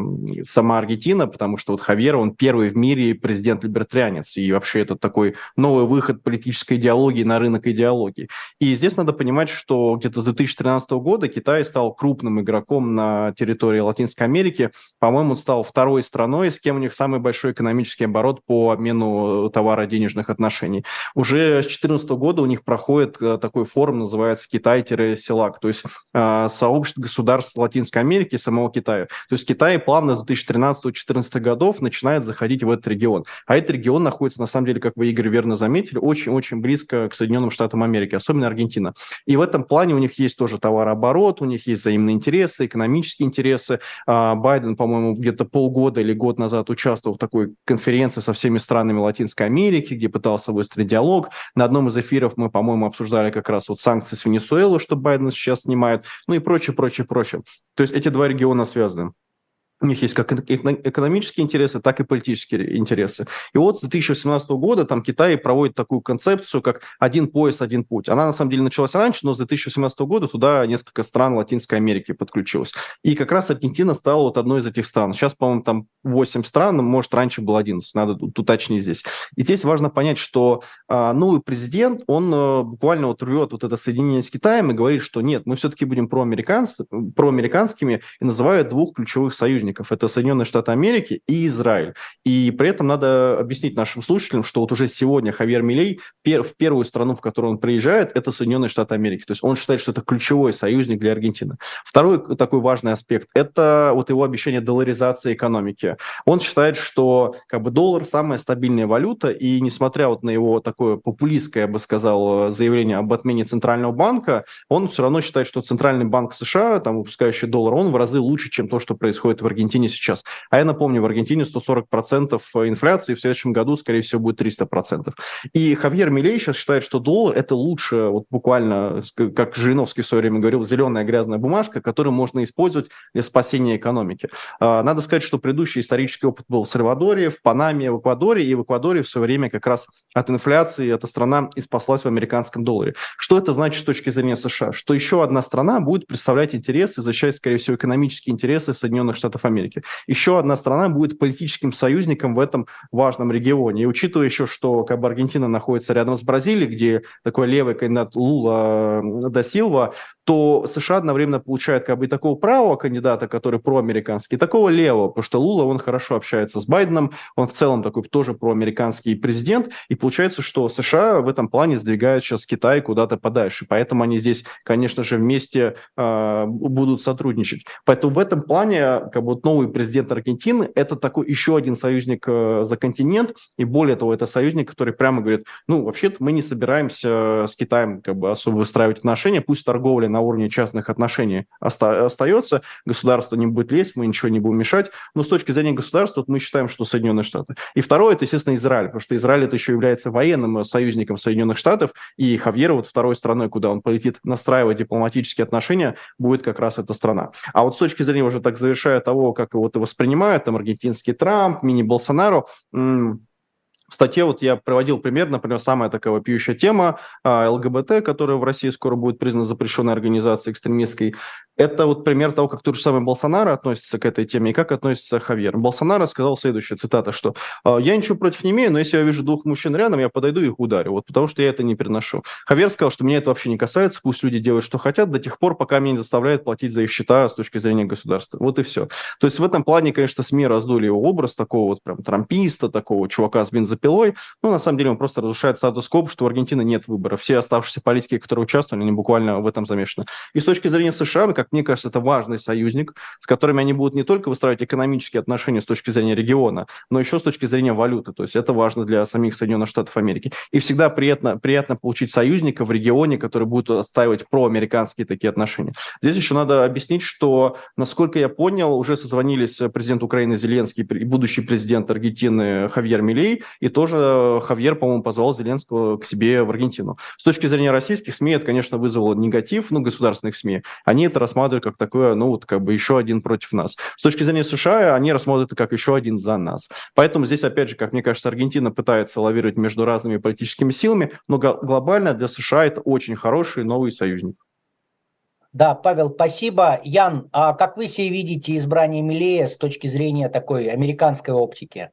сама Аргентина, потому что вот Хавьер, он первый в мире президент-либертарианец, и вообще это такой новый выход политической идеологии на рынок идеологии. И здесь надо понимать, что где-то за 2013 года Китай стал крупным игроком на территории Латинской Америки. По-моему, стал второй страной, с кем у них самый большой экономический оборот по обмену товаро-денежных отношений. Уже с 2014 года у них проходит э, такой форум, называется Китай-СЕЛАК, то есть э, сообщество государств Латинской Америки самого Китая. То есть Китай плавно с 2013-2014 годов начинает заходить в этот регион. А этот регион находится, на самом деле, как вы, Игорь, верно заметили, очень-очень близко к Соединенным Штатам Америки, особенно Аргентина. И в этом плане у них есть тоже товарооборот, у них есть взаимные интересы, экономические интересы. А, Байден, по-моему, где-то полгода или год назад участвовал в такой конференции со всеми странами Латинской Америки, где пытался выстроить диалог. На одном из эфиров мы, по-моему, обсуждали как раз вот санкции с Венесуэлы, что Байден сейчас снимает, ну и прочее, прочее, прочее. То есть эти два региона связаны. У них есть как экономические интересы, так и политические интересы. И вот с 2018 года там Китай проводит такую концепцию, как «один пояс, один путь». Она на самом деле началась раньше, но с 2018 года туда несколько стран Латинской Америки подключилось. И как раз Аргентина стала вот одной из этих стран. Сейчас, по-моему, там 8 стран, может, раньше было 11, надо тут уточнить здесь. И здесь важно понять, что а, новый президент, он а, буквально вот рвет вот это соединение с Китаем и говорит, что нет, мы все-таки будем проамериканс, проамериканскими и называют двух ключевых союзников союзников. Это Соединенные Штаты Америки и Израиль. И при этом надо объяснить нашим слушателям, что вот уже сегодня Хавьер Милей пер, в первую страну, в которую он приезжает, это Соединенные Штаты Америки. То есть он считает, что это ключевой союзник для Аргентины. Второй такой важный аспект – это вот его обещание долларизации экономики. Он считает, что как бы доллар – самая стабильная валюта, и несмотря вот на его такое популистское, я бы сказал, заявление об отмене Центрального банка, он все равно считает, что Центральный банк США, там, выпускающий доллар, он в разы лучше, чем то, что происходит в Аргентине Аргентине сейчас. А я напомню, в Аргентине 140% инфляции, в следующем году, скорее всего, будет 300%. И Хавьер Милей сейчас считает, что доллар – это лучше, вот буквально, как Жириновский в свое время говорил, зеленая грязная бумажка, которую можно использовать для спасения экономики. А, надо сказать, что предыдущий исторический опыт был в Сальвадоре, в Панаме, в Эквадоре, и в Эквадоре в свое время как раз от инфляции эта страна и спаслась в американском долларе. Что это значит с точки зрения США? Что еще одна страна будет представлять интересы, защищать, скорее всего, экономические интересы Соединенных Штатов Америки. Еще одна страна будет политическим союзником в этом важном регионе. И учитывая еще, что как бы Аргентина находится рядом с Бразилией, где такой левый кандидат Лула да Силва, то США одновременно получают как бы такого правого кандидата, который проамериканский, такого левого, потому что Лула, он хорошо общается с Байденом, он в целом такой тоже проамериканский президент, и получается, что США в этом плане сдвигают сейчас Китай куда-то подальше, поэтому они здесь, конечно же, вместе э, будут сотрудничать. Поэтому в этом плане как бы вот новый президент Аргентины – это такой еще один союзник э, за континент, и более того, это союзник, который прямо говорит, ну, вообще-то мы не собираемся с Китаем как бы особо выстраивать отношения, пусть торговля на уровне частных отношений оста- остается, государство не будет лезть, мы ничего не будем мешать, но с точки зрения государства вот мы считаем, что Соединенные Штаты. И второе, это, естественно, Израиль, потому что Израиль это еще является военным союзником Соединенных Штатов, и Хавьер вот второй страной, куда он полетит настраивать дипломатические отношения, будет как раз эта страна. А вот с точки зрения уже так завершая того, как его воспринимают, там аргентинский Трамп, мини-Болсонару, В статье вот я приводил пример, например, самая такая вопиющая тема а, ЛГБТ, которая в России скоро будет признана запрещенной организацией экстремистской. Это вот пример того, как тот же самый Болсонaro относится к этой теме и как относится Хавьер. Болсонaro сказал следующее, цитата, что «А, «Я ничего против не имею, но если я вижу двух мужчин рядом, я подойду и их ударю, вот потому что я это не переношу». Хавьер сказал, что меня это вообще не касается, пусть люди делают, что хотят, до тех пор, пока меня не заставляют платить за их счета с точки зрения государства. Вот и все. То есть в этом плане, конечно, СМИ раздули его образ такого вот прям трамписта, такого чувака с бензопилой, но на самом деле он просто разрушает статус-кво, что в Аргентине нет выбора. Все оставшиеся политики, которые участвовали, они буквально в этом замешаны. И с точки зрения США, как мне кажется, это важный союзник, с которыми они будут не только выстраивать экономические отношения с точки зрения региона, но еще с точки зрения валюты. То есть это важно для самих Соединенных Штатов Америки. И всегда приятно, приятно получить союзника в регионе, который будет отстаивать проамериканские такие отношения. Здесь еще надо объяснить, что, насколько я понял, уже созвонились президент Украины Зеленский и будущий президент Аргентины Хавьер Милей, тоже Хавьер, по-моему, позвал Зеленского к себе в Аргентину. С точки зрения российских СМИ это, конечно, вызвало негатив, ну, государственных СМИ. Они это рассматривают как такое, ну, вот как бы еще один против нас. С точки зрения США они рассматривают это как еще один за нас. Поэтому здесь, опять же, как мне кажется, Аргентина пытается лавировать между разными политическими силами, но глобально для США это очень хороший новый союзник. Да, Павел, спасибо. Ян, а как вы себе видите избрание Милея с точки зрения такой американской оптики?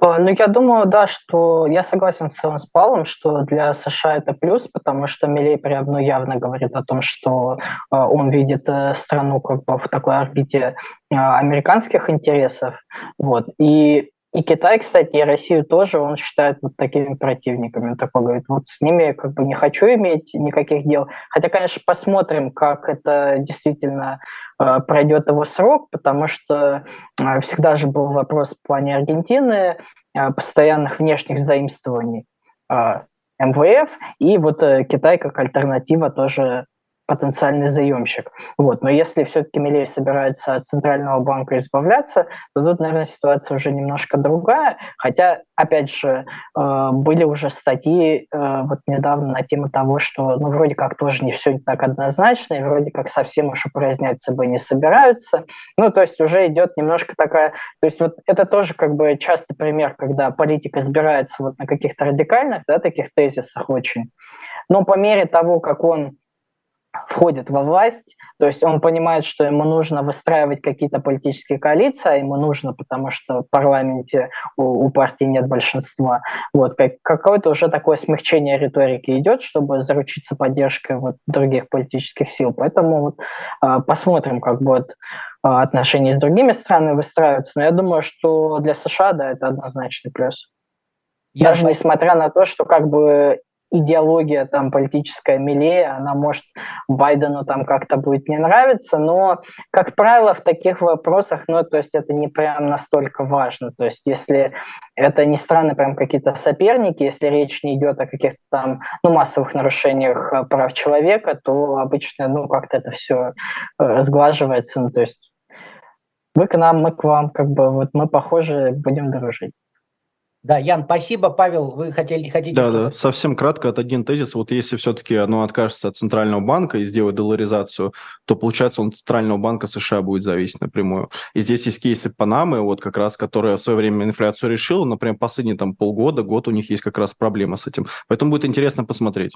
А, ну, я думаю, да, что я согласен с, с Павлом, что для США это плюс, потому что Милей прям ну, явно говорит о том, что э, он видит э, страну как бы в такой орбите э, американских интересов. Вот. И и Китай, кстати, и Россию тоже он считает вот такими противниками. Он такой говорит, вот с ними как бы не хочу иметь никаких дел. Хотя, конечно, посмотрим, как это действительно э, пройдет его срок, потому что э, всегда же был вопрос в плане Аргентины, э, постоянных внешних заимствований э, МВФ, и вот э, Китай как альтернатива тоже потенциальный заемщик. Вот. Но если все-таки Милей собирается от Центрального банка избавляться, то тут, наверное, ситуация уже немножко другая. Хотя, опять же, э, были уже статьи э, вот недавно на тему того, что ну, вроде как тоже не все так однозначно, и вроде как совсем уж упразднять ЦБ не собираются. Ну, то есть уже идет немножко такая... То есть вот это тоже как бы частый пример, когда политика избирается вот на каких-то радикальных, да, таких тезисах очень. Но по мере того, как он входит во власть, то есть он понимает, что ему нужно выстраивать какие-то политические коалиции, а ему нужно, потому что в парламенте у, у партии нет большинства. Вот, как, какое-то уже такое смягчение риторики идет, чтобы заручиться поддержкой вот, других политических сил. Поэтому вот, э, посмотрим, как будет а, отношения с другими странами выстраиваться. Но я думаю, что для США, да, это однозначный плюс. Я Даже несмотря на то, что как бы идеология там политическая милее, она может Байдену там как-то будет не нравиться, но, как правило, в таких вопросах, ну, то есть это не прям настолько важно. То есть если это не страны прям какие-то соперники, если речь не идет о каких-то там, ну, массовых нарушениях э, прав человека, то обычно, ну, как-то это все э, сглаживается, ну, то есть вы к нам, мы к вам, как бы вот мы похожи, будем дружить. Да, Ян, спасибо. Павел, вы хотели, хотите Да, да, совсем кратко от один тезис. Вот если все-таки оно откажется от Центрального банка и сделает долларизацию, то, получается, он от Центрального банка США будет зависеть напрямую. И здесь есть кейсы Панамы, вот как раз, которая в свое время инфляцию решила, например, последние там полгода, год у них есть как раз проблема с этим. Поэтому будет интересно посмотреть.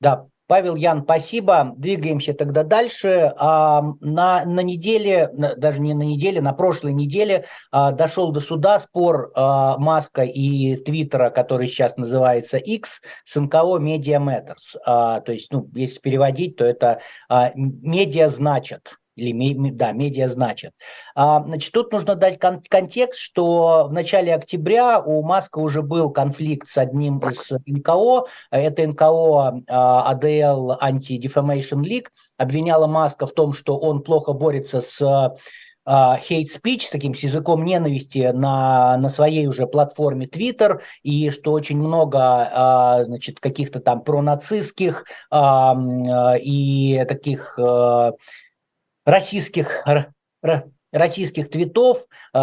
Да, Павел Ян, спасибо. Двигаемся тогда дальше. А, на, на неделе, даже не на неделе, на прошлой неделе а, дошел до суда спор а, Маска и Твиттера, который сейчас называется X, с НКО Media Matters. То есть, ну, если переводить, то это медиа значит или да, медиа значит. А, значит, тут нужно дать кон- контекст, что в начале октября у Маска уже был конфликт с одним из НКО. Это НКО а, ADL Anti-Defamation League обвиняла Маска в том, что он плохо борется с hate speech, с таким с языком ненависти на, на своей уже платформе Twitter, и что очень много значит, каких-то там пронацистских и таких российских, российских твитов э,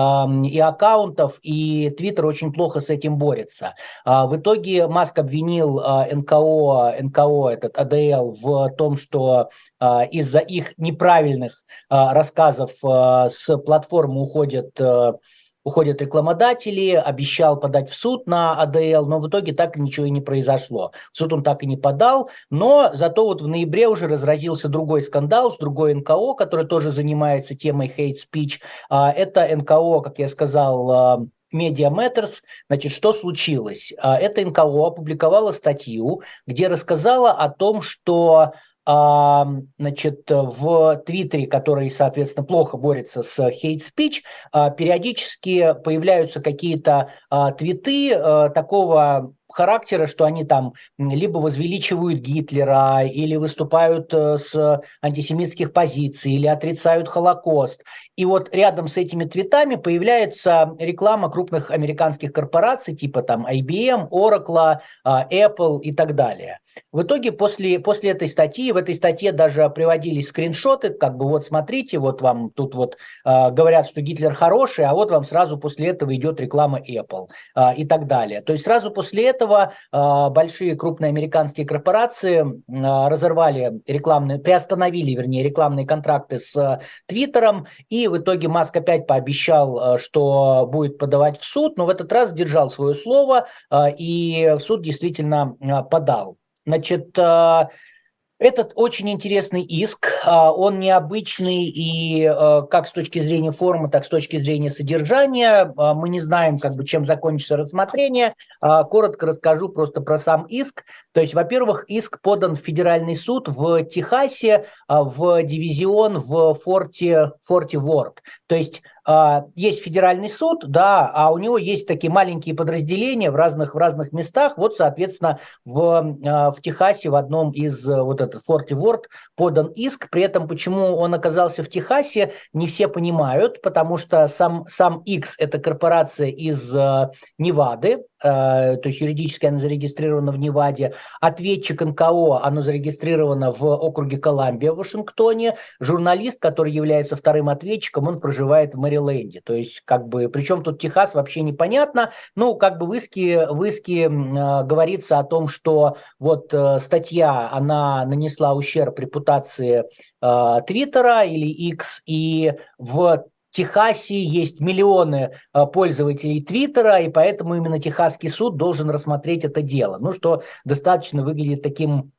и аккаунтов, и Твиттер очень плохо с этим борется. Э, в итоге Маск обвинил э, НКО, НКО, этот АДЛ, в том, что э, из-за их неправильных э, рассказов э, с платформы уходят э, уходят рекламодатели, обещал подать в суд на АДЛ, но в итоге так ничего и не произошло. В суд он так и не подал, но зато вот в ноябре уже разразился другой скандал с другой НКО, который тоже занимается темой hate speech. А, это НКО, как я сказал, а, Media Matters. Значит, что случилось? А, это НКО опубликовала статью, где рассказала о том, что значит, в Твиттере, который, соответственно, плохо борется с hate speech, периодически появляются какие-то твиты такого характера, что они там либо возвеличивают Гитлера, или выступают э, с антисемитских позиций, или отрицают Холокост. И вот рядом с этими твитами появляется реклама крупных американских корпораций, типа там IBM, Oracle, а, Apple и так далее. В итоге после, после этой статьи, в этой статье даже приводились скриншоты, как бы вот смотрите, вот вам тут вот э, говорят, что Гитлер хороший, а вот вам сразу после этого идет реклама Apple э, и так далее. То есть сразу после этого э, большие крупные американские корпорации э, разорвали рекламные, приостановили, вернее, рекламные контракты с Твиттером, и в итоге Маск опять пообещал, что будет подавать в суд, но в этот раз держал свое слово, и в суд действительно подал. Значит, а, этот очень интересный иск, а, он необычный и а, как с точки зрения формы, так с точки зрения содержания. Мы не знаем, как бы, чем закончится рассмотрение. Коротко расскажу просто про сам иск. То есть, во-первых, иск подан в федеральный суд в Техасе, в дивизион в форте, форте Ворд. То есть есть федеральный суд, да, а у него есть такие маленькие подразделения в разных, в разных местах. Вот, соответственно, в, а, в Техасе в одном из э, вот этот Форти Ворд подан иск. При этом, почему он оказался в Техасе, не все понимают, потому что сам, сам X – это корпорация из э, Невады, то есть юридически она зарегистрирована в Неваде, ответчик НКО, оно зарегистрировано в округе Колумбия в Вашингтоне, журналист, который является вторым ответчиком, он проживает в Мэриленде, то есть как бы, причем тут Техас вообще непонятно, ну как бы в иске, в иске э, говорится о том, что вот э, статья, она нанесла ущерб репутации Твиттера или X, и в Техасе есть миллионы а, пользователей Твиттера, и поэтому именно Техасский суд должен рассмотреть это дело. Ну, что достаточно выглядит таким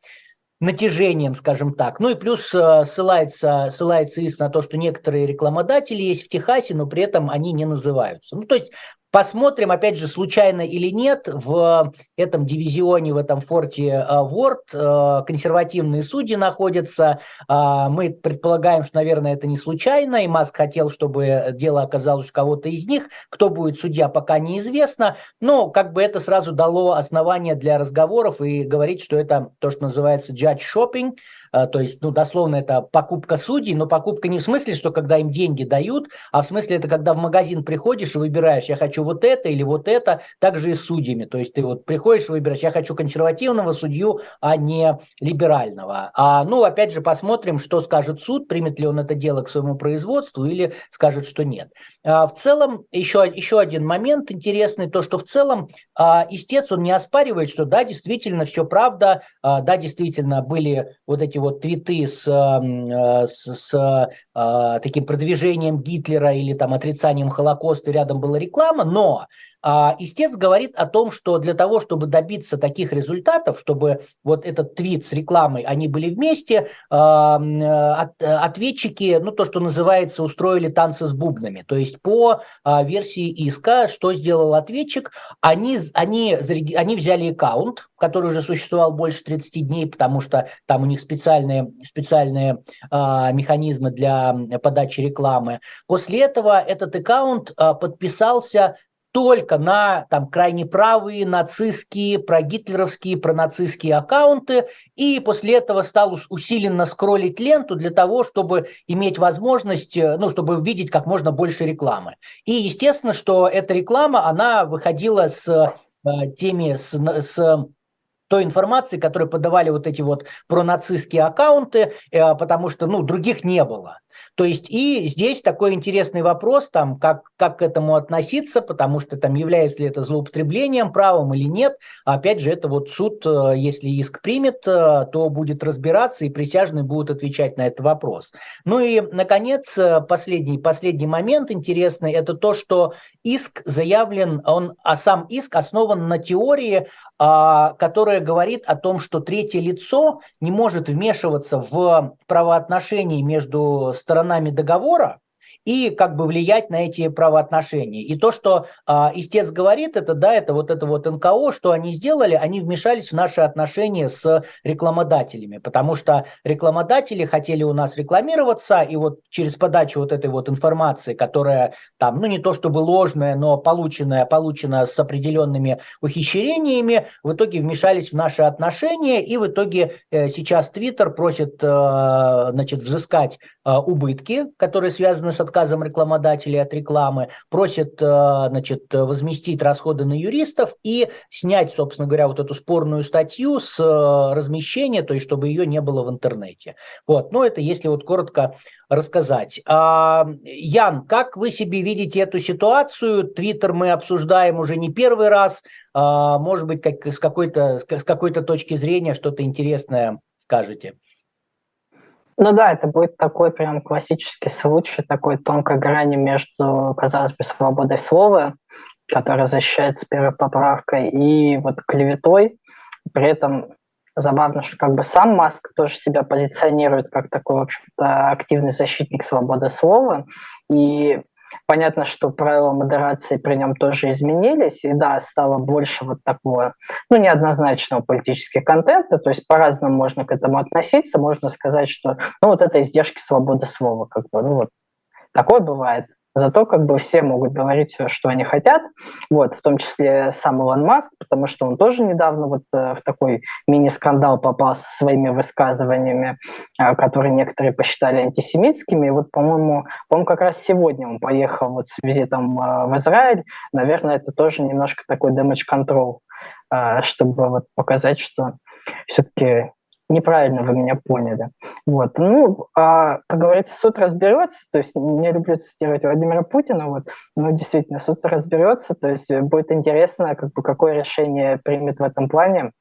натяжением, скажем так. Ну и плюс а, ссылается, ссылается ИС на то, что некоторые рекламодатели есть в Техасе, но при этом они не называются. Ну, то есть Посмотрим, опять же, случайно или нет, в этом дивизионе, в этом форте Ворд э, консервативные судьи находятся. А, мы предполагаем, что, наверное, это не случайно, и Маск хотел, чтобы дело оказалось у кого-то из них. Кто будет судья, пока неизвестно. Но как бы это сразу дало основание для разговоров и говорить, что это то, что называется judge shopping – то есть, ну, дословно это покупка судей, но покупка не в смысле, что когда им деньги дают, а в смысле это когда в магазин приходишь и выбираешь, я хочу вот это или вот это, также и с судьями. То есть ты вот приходишь и выбираешь, я хочу консервативного судью, а не либерального. А, ну, опять же, посмотрим, что скажет суд, примет ли он это дело к своему производству или скажет, что нет. А, в целом, еще, еще один момент интересный, то, что в целом а, истец, он не оспаривает, что да, действительно, все правда, а, да, действительно, были вот эти вот твиты с, э, с, с а, таким продвижением Гитлера или там отрицанием Холокоста, рядом была реклама, но истец говорит о том, что для того, чтобы добиться таких результатов, чтобы вот этот твит с рекламой, они были вместе, а, от, ответчики, ну то, что называется, устроили танцы с бубнами. То есть по а, версии иска, что сделал ответчик, они, они, они взяли аккаунт, который уже существовал больше 30 дней, потому что там у них специальные, специальные механизмы для подачи рекламы. После этого этот аккаунт подписался только на там, крайне правые, нацистские, прогитлеровские, пронацистские аккаунты, и после этого стал усиленно скроллить ленту для того, чтобы иметь возможность, э, ну, чтобы видеть как можно больше рекламы. И естественно, что эта реклама, она выходила с э, теми, с, с той информации, которую подавали вот эти вот пронацистские аккаунты, э, потому что, ну, других не было. То есть и здесь такой интересный вопрос, там, как, как к этому относиться, потому что там является ли это злоупотреблением правом или нет. Опять же, это вот суд, э, если иск примет, э, то будет разбираться, и присяжные будут отвечать на этот вопрос. Ну и, наконец, э, последний, последний момент интересный, это то, что иск заявлен, он, а сам иск основан на теории а, которая говорит о том, что третье лицо не может вмешиваться в правоотношения между сторонами договора, и как бы влиять на эти правоотношения. И то, что э, истец говорит, это да, это вот это вот НКО, что они сделали, они вмешались в наши отношения с рекламодателями, потому что рекламодатели хотели у нас рекламироваться, и вот через подачу вот этой вот информации, которая там, ну не то чтобы ложная, но полученная, получена с определенными ухищрениями, в итоге вмешались в наши отношения, и в итоге э, сейчас Твиттер просит, э, значит, взыскать убытки, которые связаны с отказом рекламодателей от рекламы, просит, э, значит, возместить расходы на юристов и снять, собственно говоря, вот эту спорную статью с э, размещения, то есть чтобы ее не было в интернете. Вот, ну это если вот коротко рассказать. А, Ян, как вы себе видите эту ситуацию? Твиттер мы обсуждаем уже не первый раз. А, может быть, как, с какой-то с какой-то точки зрения что-то интересное скажете? Ну да, это будет такой прям классический случай, такой тонкой грани между, казалось бы, свободой слова, которая защищается первой поправкой, и вот клеветой. При этом забавно, что как бы сам Маск тоже себя позиционирует как такой, в общем-то, активный защитник свободы слова. И Понятно, что правила модерации при нем тоже изменились, и да, стало больше вот такого, ну, неоднозначного политического контента, то есть по-разному можно к этому относиться, можно сказать, что, ну, вот это издержки свободы слова, как бы, ну, вот такое бывает. Зато как бы все могут говорить все, что они хотят, вот, в том числе сам Илон Маск, потому что он тоже недавно вот э, в такой мини-скандал попал со своими высказываниями, э, которые некоторые посчитали антисемитскими. И вот, по-моему, по как раз сегодня он поехал вот с визитом э, в Израиль. Наверное, это тоже немножко такой damage control, чтобы вот показать, что все-таки неправильно вы меня поняли. Вот. Ну, а, как говорится, суд разберется, то есть не люблю цитировать Владимира Путина, вот, но действительно суд разберется, то есть будет интересно, как бы, какое решение примет в этом плане,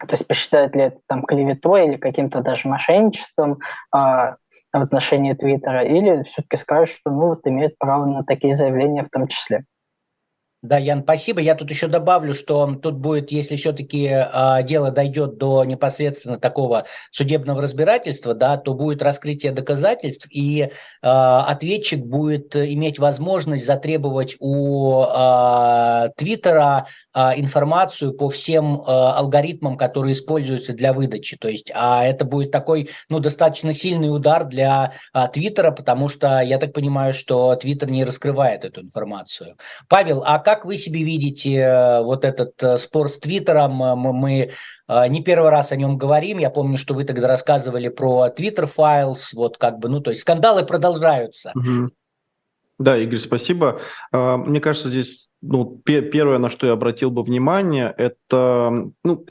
то есть посчитает ли это там клеветой или каким-то даже мошенничеством а, в отношении Твиттера, или все-таки скажет, что ну вот имеет право на такие заявления в том числе. Да, Ян, спасибо. Я тут еще добавлю, что тут будет, если все-таки э, дело дойдет до непосредственно такого судебного разбирательства, да, то будет раскрытие доказательств, и э, ответчик будет иметь возможность затребовать у э, Твиттера э, информацию по всем э, алгоритмам, которые используются для выдачи. То есть, а это будет такой, ну, достаточно сильный удар для Твиттера, потому что я так понимаю, что Твиттер не раскрывает эту информацию. Павел, а как как вы себе видите э, вот этот э, спор с Твиттером? Э, мы не первый раз о нем говорим. Я помню, что вы тогда рассказывали про Twitter Files. Вот как бы, ну, то есть скандалы продолжаются. Угу. Да, Игорь, спасибо. А, мне кажется, здесь ну, первое, на что я обратил бы внимание, это ну,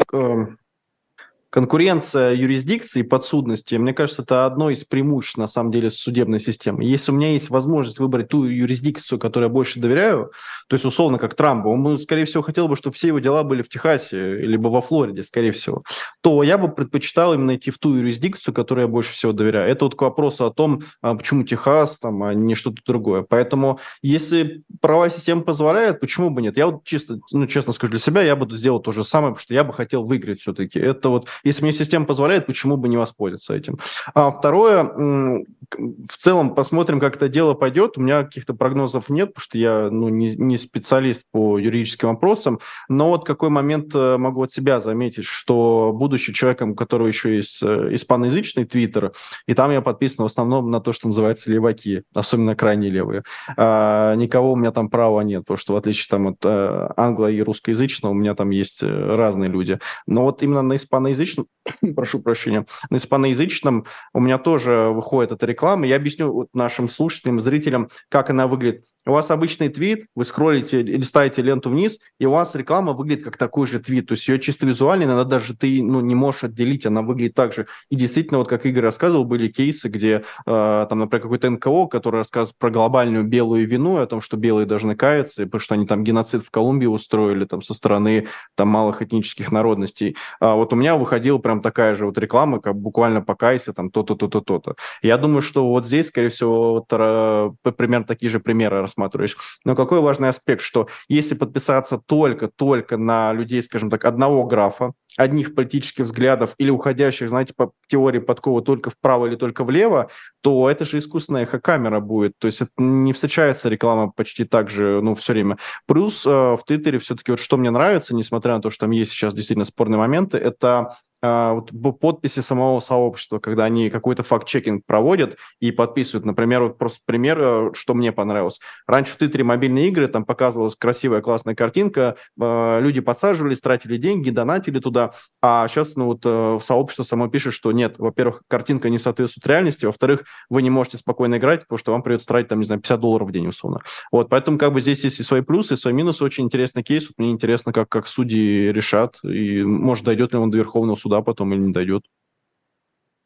конкуренция юрисдикции подсудности, мне кажется, это одно из преимуществ, на самом деле, судебной системы. Если у меня есть возможность выбрать ту юрисдикцию, которой я больше доверяю, то есть, условно, как Трампу, он, скорее всего, хотел бы, чтобы все его дела были в Техасе, либо во Флориде, скорее всего, то я бы предпочитал именно идти в ту юрисдикцию, которой я больше всего доверяю. Это вот к вопросу о том, а, почему Техас, там, а не что-то другое. Поэтому, если правовая система позволяет, почему бы нет? Я вот чисто, ну, честно скажу, для себя я буду сделать то же самое, потому что я бы хотел выиграть все-таки. Это вот если мне система позволяет, почему бы не воспользоваться этим? А второе, в целом посмотрим, как это дело пойдет. У меня каких-то прогнозов нет, потому что я ну, не, не специалист по юридическим вопросам. Но вот какой момент э, могу от себя заметить, что будучи человеком, у которого еще есть э, испаноязычный твиттер, и там я подписан в основном на то, что называется леваки, особенно крайне левые. А, никого у меня там права нет, потому что в отличие там от э, англо- и русскоязычного у меня там есть разные люди. Но вот именно на испаноязычном испаноязычном, прошу прощения, на испаноязычном у меня тоже выходит эта реклама. Я объясню нашим слушателям, зрителям, как она выглядит. У вас обычный твит, вы скроллите ставите ленту вниз, и у вас реклама выглядит как такой же твит. То есть ее чисто визуально иногда даже ты ну, не можешь отделить, она выглядит так же. И действительно, вот как Игорь рассказывал, были кейсы, где э, там, например, какой-то НКО, который рассказывает про глобальную белую вину, о том, что белые должны каяться, потому что они там геноцид в Колумбии устроили там со стороны там малых этнических народностей. А вот у меня выходила прям такая же вот реклама, как буквально покайся, там то-то, то-то, то-то. Я думаю, что вот здесь, скорее всего, вот, э, примерно такие же примеры рассматриваешь. Но какой важный аспект, что если подписаться только-только на людей, скажем так, одного графа, одних политических взглядов или уходящих, знаете, по теории подкова только вправо или только влево, то это же искусственная эхокамера будет. То есть это не встречается реклама почти так же, ну, все время. Плюс э, в Твиттере все-таки вот что мне нравится, несмотря на то, что там есть сейчас действительно спорные моменты, это вот, подписи самого сообщества, когда они какой-то факт-чекинг проводят и подписывают. Например, вот просто пример, э, что мне понравилось. Раньше в Твиттере мобильные игры, там показывалась красивая, классная картинка, а, люди подсаживались, тратили деньги, донатили туда, а сейчас ну, вот, э, сообщество само пишет, что нет, во-первых, картинка не соответствует реальности, во-вторых, вы не можете спокойно играть, потому что вам придется тратить, там, не знаю, 50 долларов в день, условно. Вот, поэтому как бы здесь есть и свои плюсы, и свои минусы. Очень интересный кейс. Вот мне интересно, как, как судьи решат, и может, дойдет ли он до Верховного суда суда потом или не дойдет.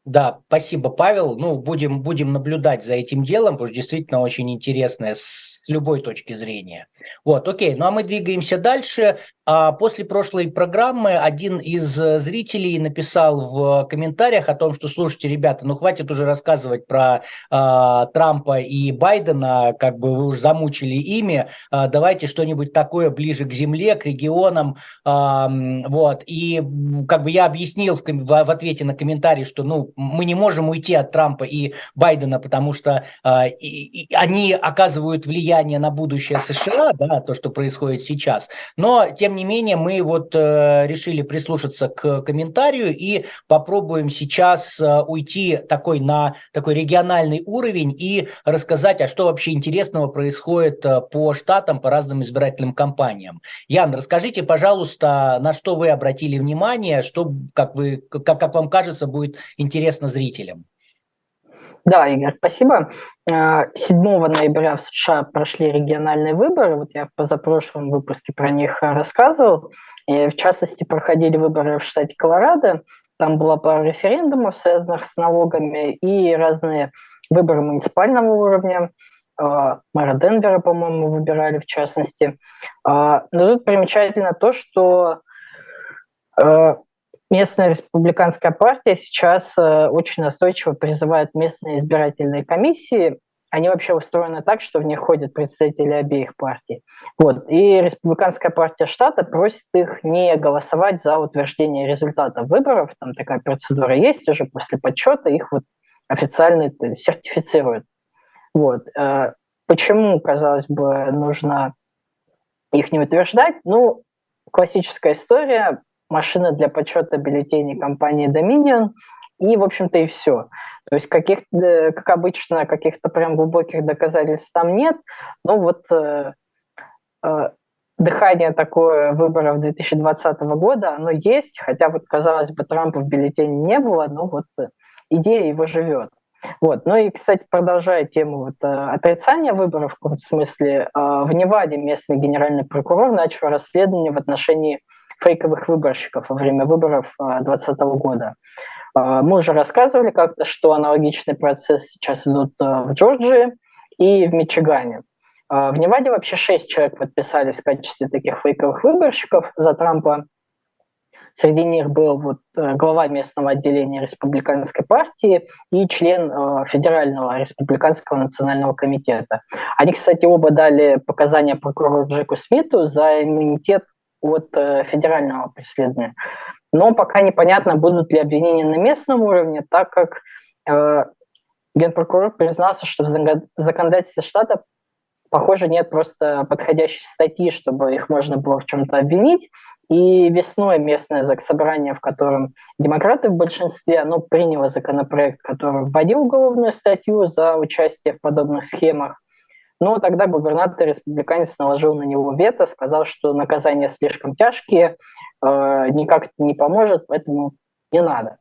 Да, спасибо, Павел. Ну, будем, будем наблюдать за этим делом, потому что действительно очень интересное с любой точки зрения. Вот, окей, ну а мы двигаемся дальше. А после прошлой программы один из э, зрителей написал в комментариях о том, что, слушайте, ребята, ну хватит уже рассказывать про а, Трампа и Байдена, как бы вы уже замучили ими, а, давайте что-нибудь такое ближе к земле, к регионам, а, вот. И как бы я объяснил в, в, в ответе на комментарий, что, ну, мы не можем уйти от Трампа и Байдена, потому что а, и, и они оказывают влияние на будущее США, да, то, что происходит сейчас, но, тем не менее, мы вот э, решили прислушаться к комментарию и попробуем сейчас э, уйти такой на такой региональный уровень и рассказать, а что вообще интересного происходит э, по штатам, по разным избирательным кампаниям. Ян, расскажите, пожалуйста, на что вы обратили внимание, что, как, вы, как, как вам кажется, будет интересно зрителям. Да, Игорь, спасибо. 7 э, ноября в США прошли региональные выборы. Вот я в позапрошлом выпуске про них рассказывал. И в частности, проходили выборы в штате Колорадо. Там была пара референдумов, связанных с налогами, и разные выборы муниципального уровня. Э, мэра Денвера, по-моему, выбирали в частности. Э, но тут примечательно то, что местная республиканская партия сейчас э, очень настойчиво призывает местные избирательные комиссии. Они вообще устроены так, что в них ходят представители обеих партий. Вот. И республиканская партия штата просит их не голосовать за утверждение результатов выборов. Там такая процедура есть уже после подсчета, их вот официально сертифицируют. Вот. Э, почему, казалось бы, нужно их не утверждать? Ну, классическая история машина для подсчета бюллетеней компании Dominion, и, в общем-то, и все. То есть, каких, э, как обычно, каких-то прям глубоких доказательств там нет. Ну вот э, э, дыхание такое выборов 2020 года, оно есть, хотя вот, казалось бы, Трампа в бюллетене не было, но вот э, идея его живет. Вот. Ну и, кстати, продолжая тему вот, э, отрицания выборов, в каком смысле, в Неваде местный генеральный прокурор начал расследование в отношении фейковых выборщиков во время выборов 2020 года. А, мы уже рассказывали как-то, что аналогичный процесс сейчас идут а, в Джорджии и в Мичигане. А, в Неваде вообще шесть человек подписались в качестве таких фейковых выборщиков за Трампа. Среди них был вот глава местного отделения республиканской партии и член Федерального республиканского национального комитета. Они, кстати, оба дали показания прокурору Джеку Смиту за иммунитет от э, федерального преследования. Но пока непонятно, будут ли обвинения на местном уровне, так как э, генпрокурор признался, что в законодательстве штата, похоже, нет просто подходящей статьи, чтобы их можно было в чем-то обвинить. И весной местное заксобрание, в котором демократы в большинстве, оно приняло законопроект, который вводил уголовную статью за участие в подобных схемах. Но тогда губернатор республиканец наложил на него вето, сказал, что наказания слишком тяжкие, э, никак это не поможет, поэтому не надо.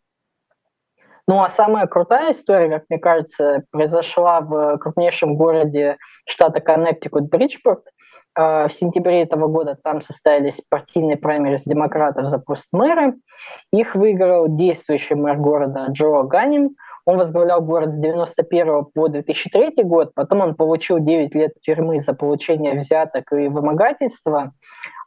Ну а самая крутая история, как мне кажется, произошла в крупнейшем городе штата Коннектикут Бриджпорт. В сентябре этого года там состоялись партийные праймерис демократов за пост мэра. Их выиграл действующий мэр города Джо Ганним. Он возглавлял город с 91 по 2003 год, потом он получил 9 лет тюрьмы за получение взяток и вымогательства,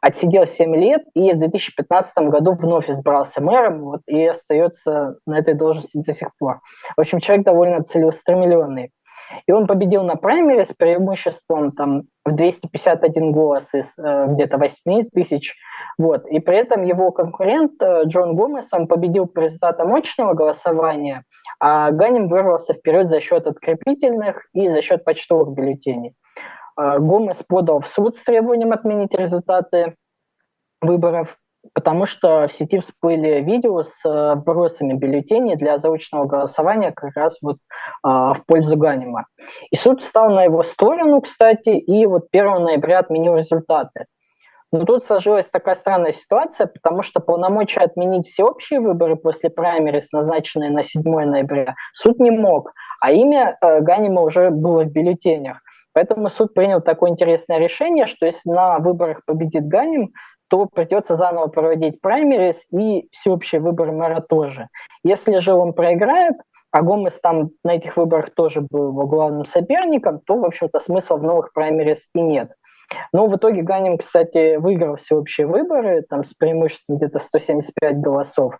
отсидел 7 лет и в 2015 году вновь избрался мэром вот, и остается на этой должности до сих пор. В общем, человек довольно целеустремленный. И он победил на праймере с преимуществом там, в 251 голос из э, где-то 8 тысяч. Вот. И при этом его конкурент э, Джон Гомес, он победил по результатам очного голосования, а Ганним вырвался вперед за счет открепительных и за счет почтовых бюллетеней. Э, Гомес подал в суд с требованием отменить результаты выборов, потому что в сети всплыли видео с э, бросами бюллетеней для заочного голосования как раз вот а, в пользу Ганима. И суд встал на его сторону, кстати, и вот 1 ноября отменил результаты. Но тут сложилась такая странная ситуация, потому что полномочия отменить всеобщие выборы после праймерис, назначенные на 7 ноября, суд не мог, а имя э, Ганима уже было в бюллетенях. Поэтому суд принял такое интересное решение, что если на выборах победит Ганим, то придется заново проводить праймерис и всеобщие выборы мэра тоже. Если же он проиграет, а Гомес там на этих выборах тоже был его главным соперником, то, в общем-то, смысла в новых праймерис и нет. Но в итоге Ганим, кстати, выиграл всеобщие выборы, там с преимуществом где-то 175 голосов.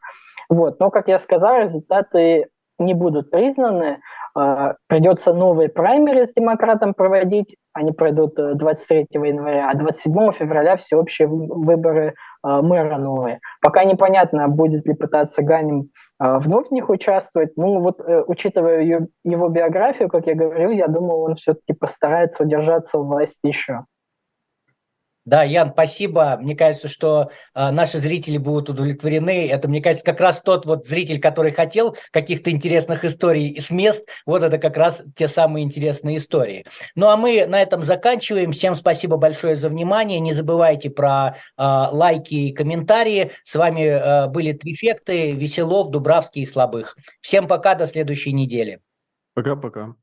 Вот. Но, как я сказал, результаты не будут признаны. А, придется новые праймеры с демократом проводить. Они пройдут 23 э, января, а 27 февраля всеобщие выборы а, мэра новые. Пока непонятно, будет ли пытаться Ганим а, вновь в них участвовать. Ну вот, э, учитывая его биографию, как я говорил, я думаю, он все-таки постарается удержаться у власти еще. Да, Ян, спасибо. Мне кажется, что э, наши зрители будут удовлетворены. Это, мне кажется, как раз тот вот зритель, который хотел каких-то интересных историй с мест. Вот это как раз те самые интересные истории. Ну а мы на этом заканчиваем. Всем спасибо большое за внимание. Не забывайте про э, лайки и комментарии. С вами э, были Трифекты, Веселов, Дубравский и Слабых. Всем пока, до следующей недели. Пока-пока.